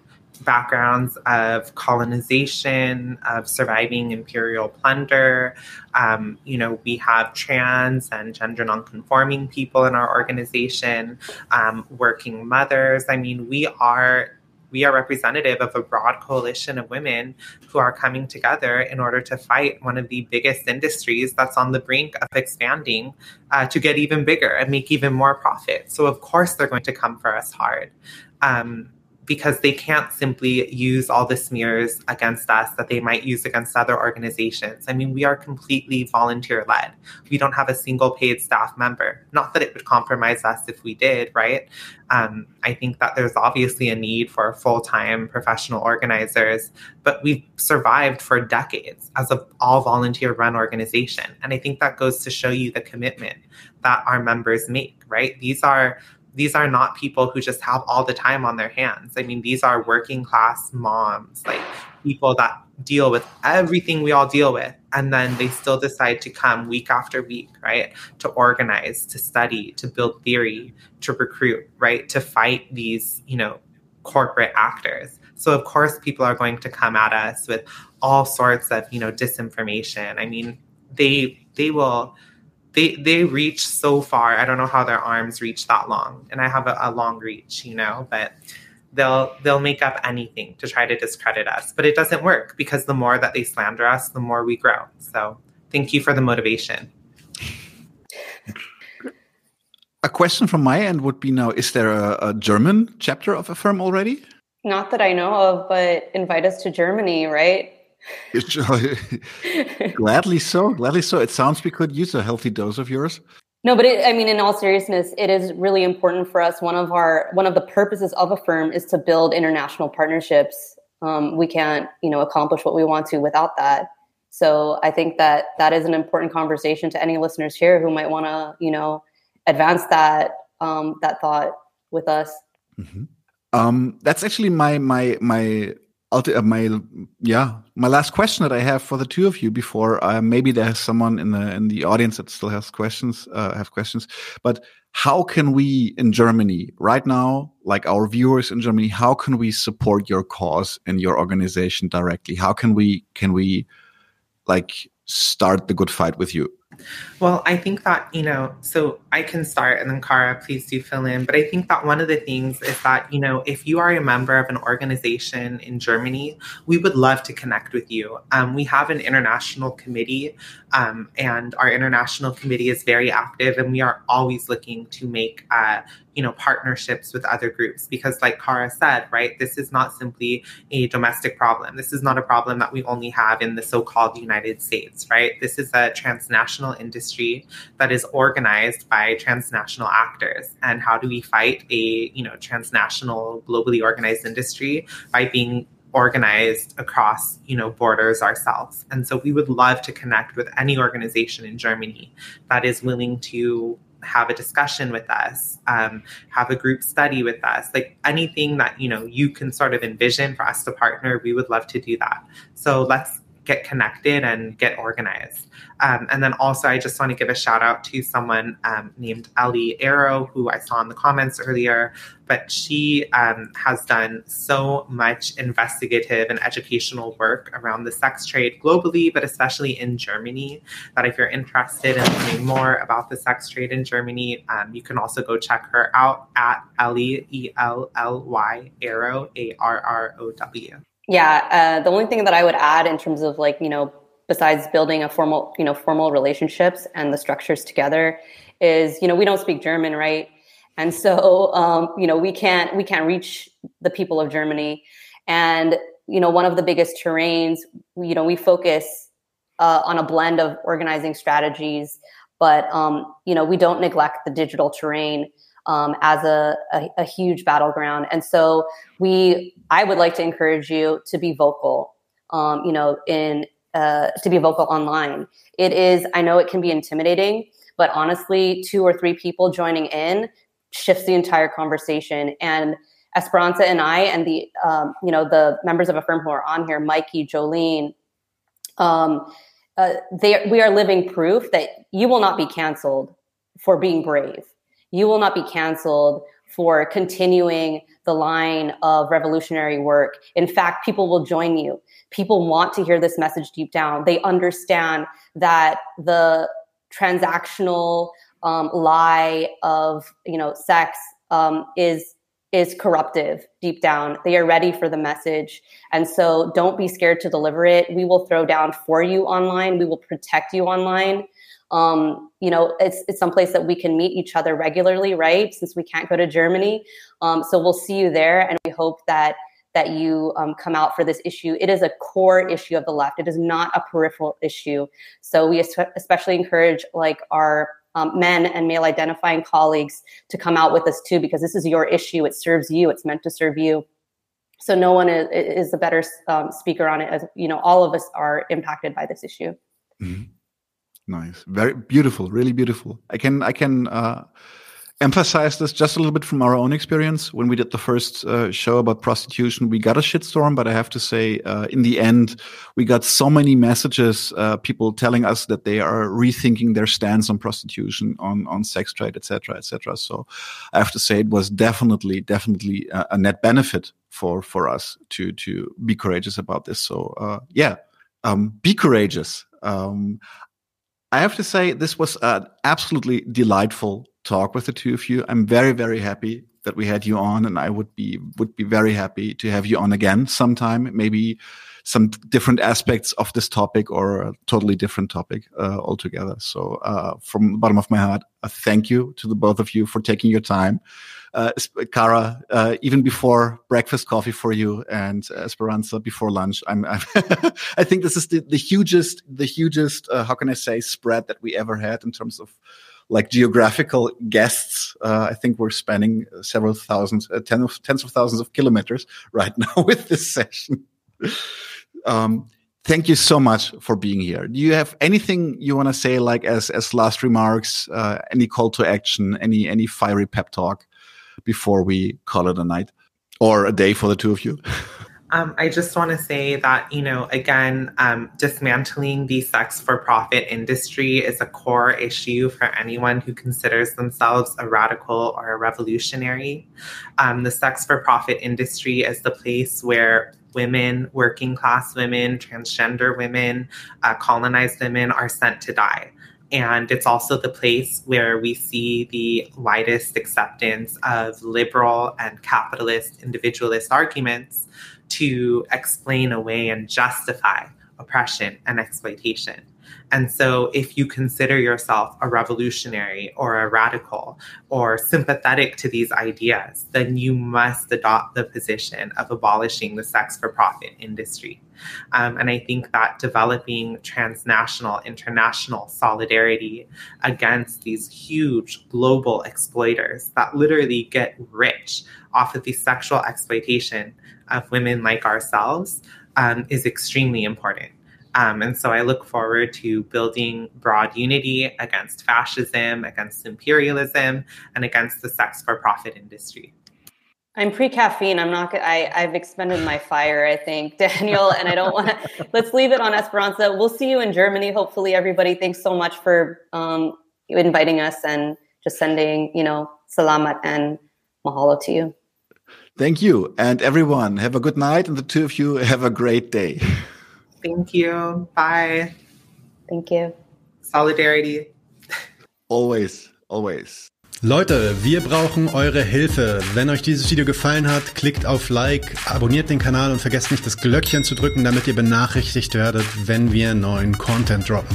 backgrounds of colonization, of surviving imperial plunder. Um, you know, we have trans and gender nonconforming people in our organization, um, working mothers. I mean, we are we are representative of a broad coalition of women who are coming together in order to fight one of the biggest industries that's on the brink of expanding uh, to get even bigger and make even more profit. So, of course, they're going to come for us hard. Um, because they can't simply use all the smears against us that they might use against other organizations. I mean, we are completely volunteer led. We don't have a single paid staff member. Not that it would compromise us if we did, right? Um, I think that there's obviously a need for full time professional organizers, but we've survived for decades as an all volunteer run organization. And I think that goes to show you the commitment that our members make, right? These are these are not people who just have all the time on their hands. I mean, these are working class moms, like people that deal with everything we all deal with. And then they still decide to come week after week, right? To organize, to study, to build theory, to recruit, right? To fight these, you know, corporate actors. So of course people are going to come at us with all sorts of, you know, disinformation. I mean, they they will they they reach so far. I don't know how their arms reach that long, and I have a, a long reach, you know, but they'll they'll make up anything to try to discredit us. But it doesn't work because the more that they slander us the more we grow. So thank you for the motivation. A question from my end would be now is there a, a german chapter of Affirm already? Not that i know of but invite us to germany right gladly so. Gladly so. It sounds we could use a healthy dose of yours. No, but it, I mean, in all seriousness, it is really important for us. One of our one of the purposes of Affirm is to build international partnerships. Um, we can't, you know, accomplish what we want to without that. So I think that that is an important conversation to any listeners here who might want to, you know, advance that um, that thought with us. Mm-hmm. Um, that's actually my my my my yeah my last question that I have for the two of you before uh, maybe there's someone in the in the audience that still has questions uh, have questions but how can we in Germany right now like our viewers in Germany how can we support your cause and your organization directly? How can we can we like start the good fight with you well, I think that, you know, so I can start and then Kara, please do fill in. But I think that one of the things is that, you know, if you are a member of an organization in Germany, we would love to connect with you. Um, we have an international committee, um, and our international committee is very active, and we are always looking to make, uh, you know partnerships with other groups because like kara said right this is not simply a domestic problem this is not a problem that we only have in the so-called united states right this is a transnational industry that is organized by transnational actors and how do we fight a you know transnational globally organized industry by being organized across you know borders ourselves and so we would love to connect with any organization in germany that is willing to have a discussion with us, um, have a group study with us, like anything that you know you can sort of envision for us to partner, we would love to do that. So let's get connected and get organized. Um, and then also, I just want to give a shout out to someone um, named Elly Arrow, who I saw in the comments earlier. But she um, has done so much investigative and educational work around the sex trade globally, but especially in Germany. That if you're interested in learning more about the sex trade in Germany, um, you can also go check her out at Elly E L L Y Arrow A R R O W. Yeah, uh, the only thing that I would add in terms of like you know besides building a formal you know formal relationships and the structures together is you know we don't speak German right, and so um, you know we can't we can't reach the people of Germany, and you know one of the biggest terrains you know we focus uh, on a blend of organizing strategies, but um, you know we don't neglect the digital terrain um, as a, a, a huge battleground. And so we, I would like to encourage you to be vocal, um, you know, in, uh, to be vocal online. It is, I know it can be intimidating, but honestly, two or three people joining in shifts the entire conversation. And Esperanza and I, and the, um, you know, the members of Affirm who are on here, Mikey, Jolene, um, uh, they, we are living proof that you will not be canceled for being brave you will not be canceled for continuing the line of revolutionary work. In fact, people will join you. People want to hear this message deep down. They understand that the transactional um, lie of you know sex um, is is corruptive deep down. They are ready for the message, and so don't be scared to deliver it. We will throw down for you online. We will protect you online um, you know, it's it's someplace that we can meet each other regularly, right? Since we can't go to Germany, um, so we'll see you there, and we hope that that you um, come out for this issue. It is a core issue of the left. It is not a peripheral issue. So we especially encourage like our um, men and male identifying colleagues to come out with us too, because this is your issue. It serves you. It's meant to serve you. So no one is, is a better um, speaker on it. As you know, all of us are impacted by this issue. Mm-hmm. Nice, very beautiful, really beautiful. I can I can uh, emphasize this just a little bit from our own experience. When we did the first uh, show about prostitution, we got a shitstorm, but I have to say, uh, in the end, we got so many messages, uh, people telling us that they are rethinking their stance on prostitution, on on sex trade, etc., etc. So, I have to say, it was definitely, definitely a, a net benefit for for us to to be courageous about this. So, uh, yeah, um, be courageous. Um, I have to say, this was an absolutely delightful talk with the two of you. I'm very, very happy that we had you on, and I would be would be very happy to have you on again sometime. Maybe some different aspects of this topic or a totally different topic uh, altogether. So, uh, from the bottom of my heart, a thank you to the both of you for taking your time uh, Cara, uh, even before breakfast coffee for you and Esperanza before lunch. I'm, I'm i think this is the, the hugest, the hugest, uh, how can I say, spread that we ever had in terms of like geographical guests. Uh, I think we're spanning several thousands, uh, tens of, tens of thousands of kilometers right now with this session. Um, thank you so much for being here. Do you have anything you want to say, like as as last remarks, uh, any call to action, any any fiery pep talk before we call it a night or a day for the two of you? Um, I just want to say that, you know, again, um, dismantling the sex for profit industry is a core issue for anyone who considers themselves a radical or a revolutionary. Um, the sex for profit industry is the place where women, working class women, transgender women, uh, colonized women are sent to die. And it's also the place where we see the widest acceptance of liberal and capitalist individualist arguments to explain away and justify oppression and exploitation. And so, if you consider yourself a revolutionary or a radical or sympathetic to these ideas, then you must adopt the position of abolishing the sex for profit industry. Um, and I think that developing transnational, international solidarity against these huge global exploiters that literally get rich off of the sexual exploitation of women like ourselves um, is extremely important. Um, and so I look forward to building broad unity against fascism, against imperialism, and against the sex for profit industry. I'm pre caffeine. I'm not. I I've expended my fire. I think Daniel, and I don't want to. let's leave it on Esperanza. We'll see you in Germany. Hopefully, everybody. Thanks so much for um, inviting us and just sending you know salamat and mahalo to you. Thank you, and everyone. Have a good night, and the two of you have a great day. Thank you. Bye. Thank you. Solidarity. Always, always. Leute, wir brauchen eure Hilfe. Wenn euch dieses Video gefallen hat, klickt auf Like, abonniert den Kanal und vergesst nicht das Glöckchen zu drücken, damit ihr benachrichtigt werdet, wenn wir neuen Content droppen.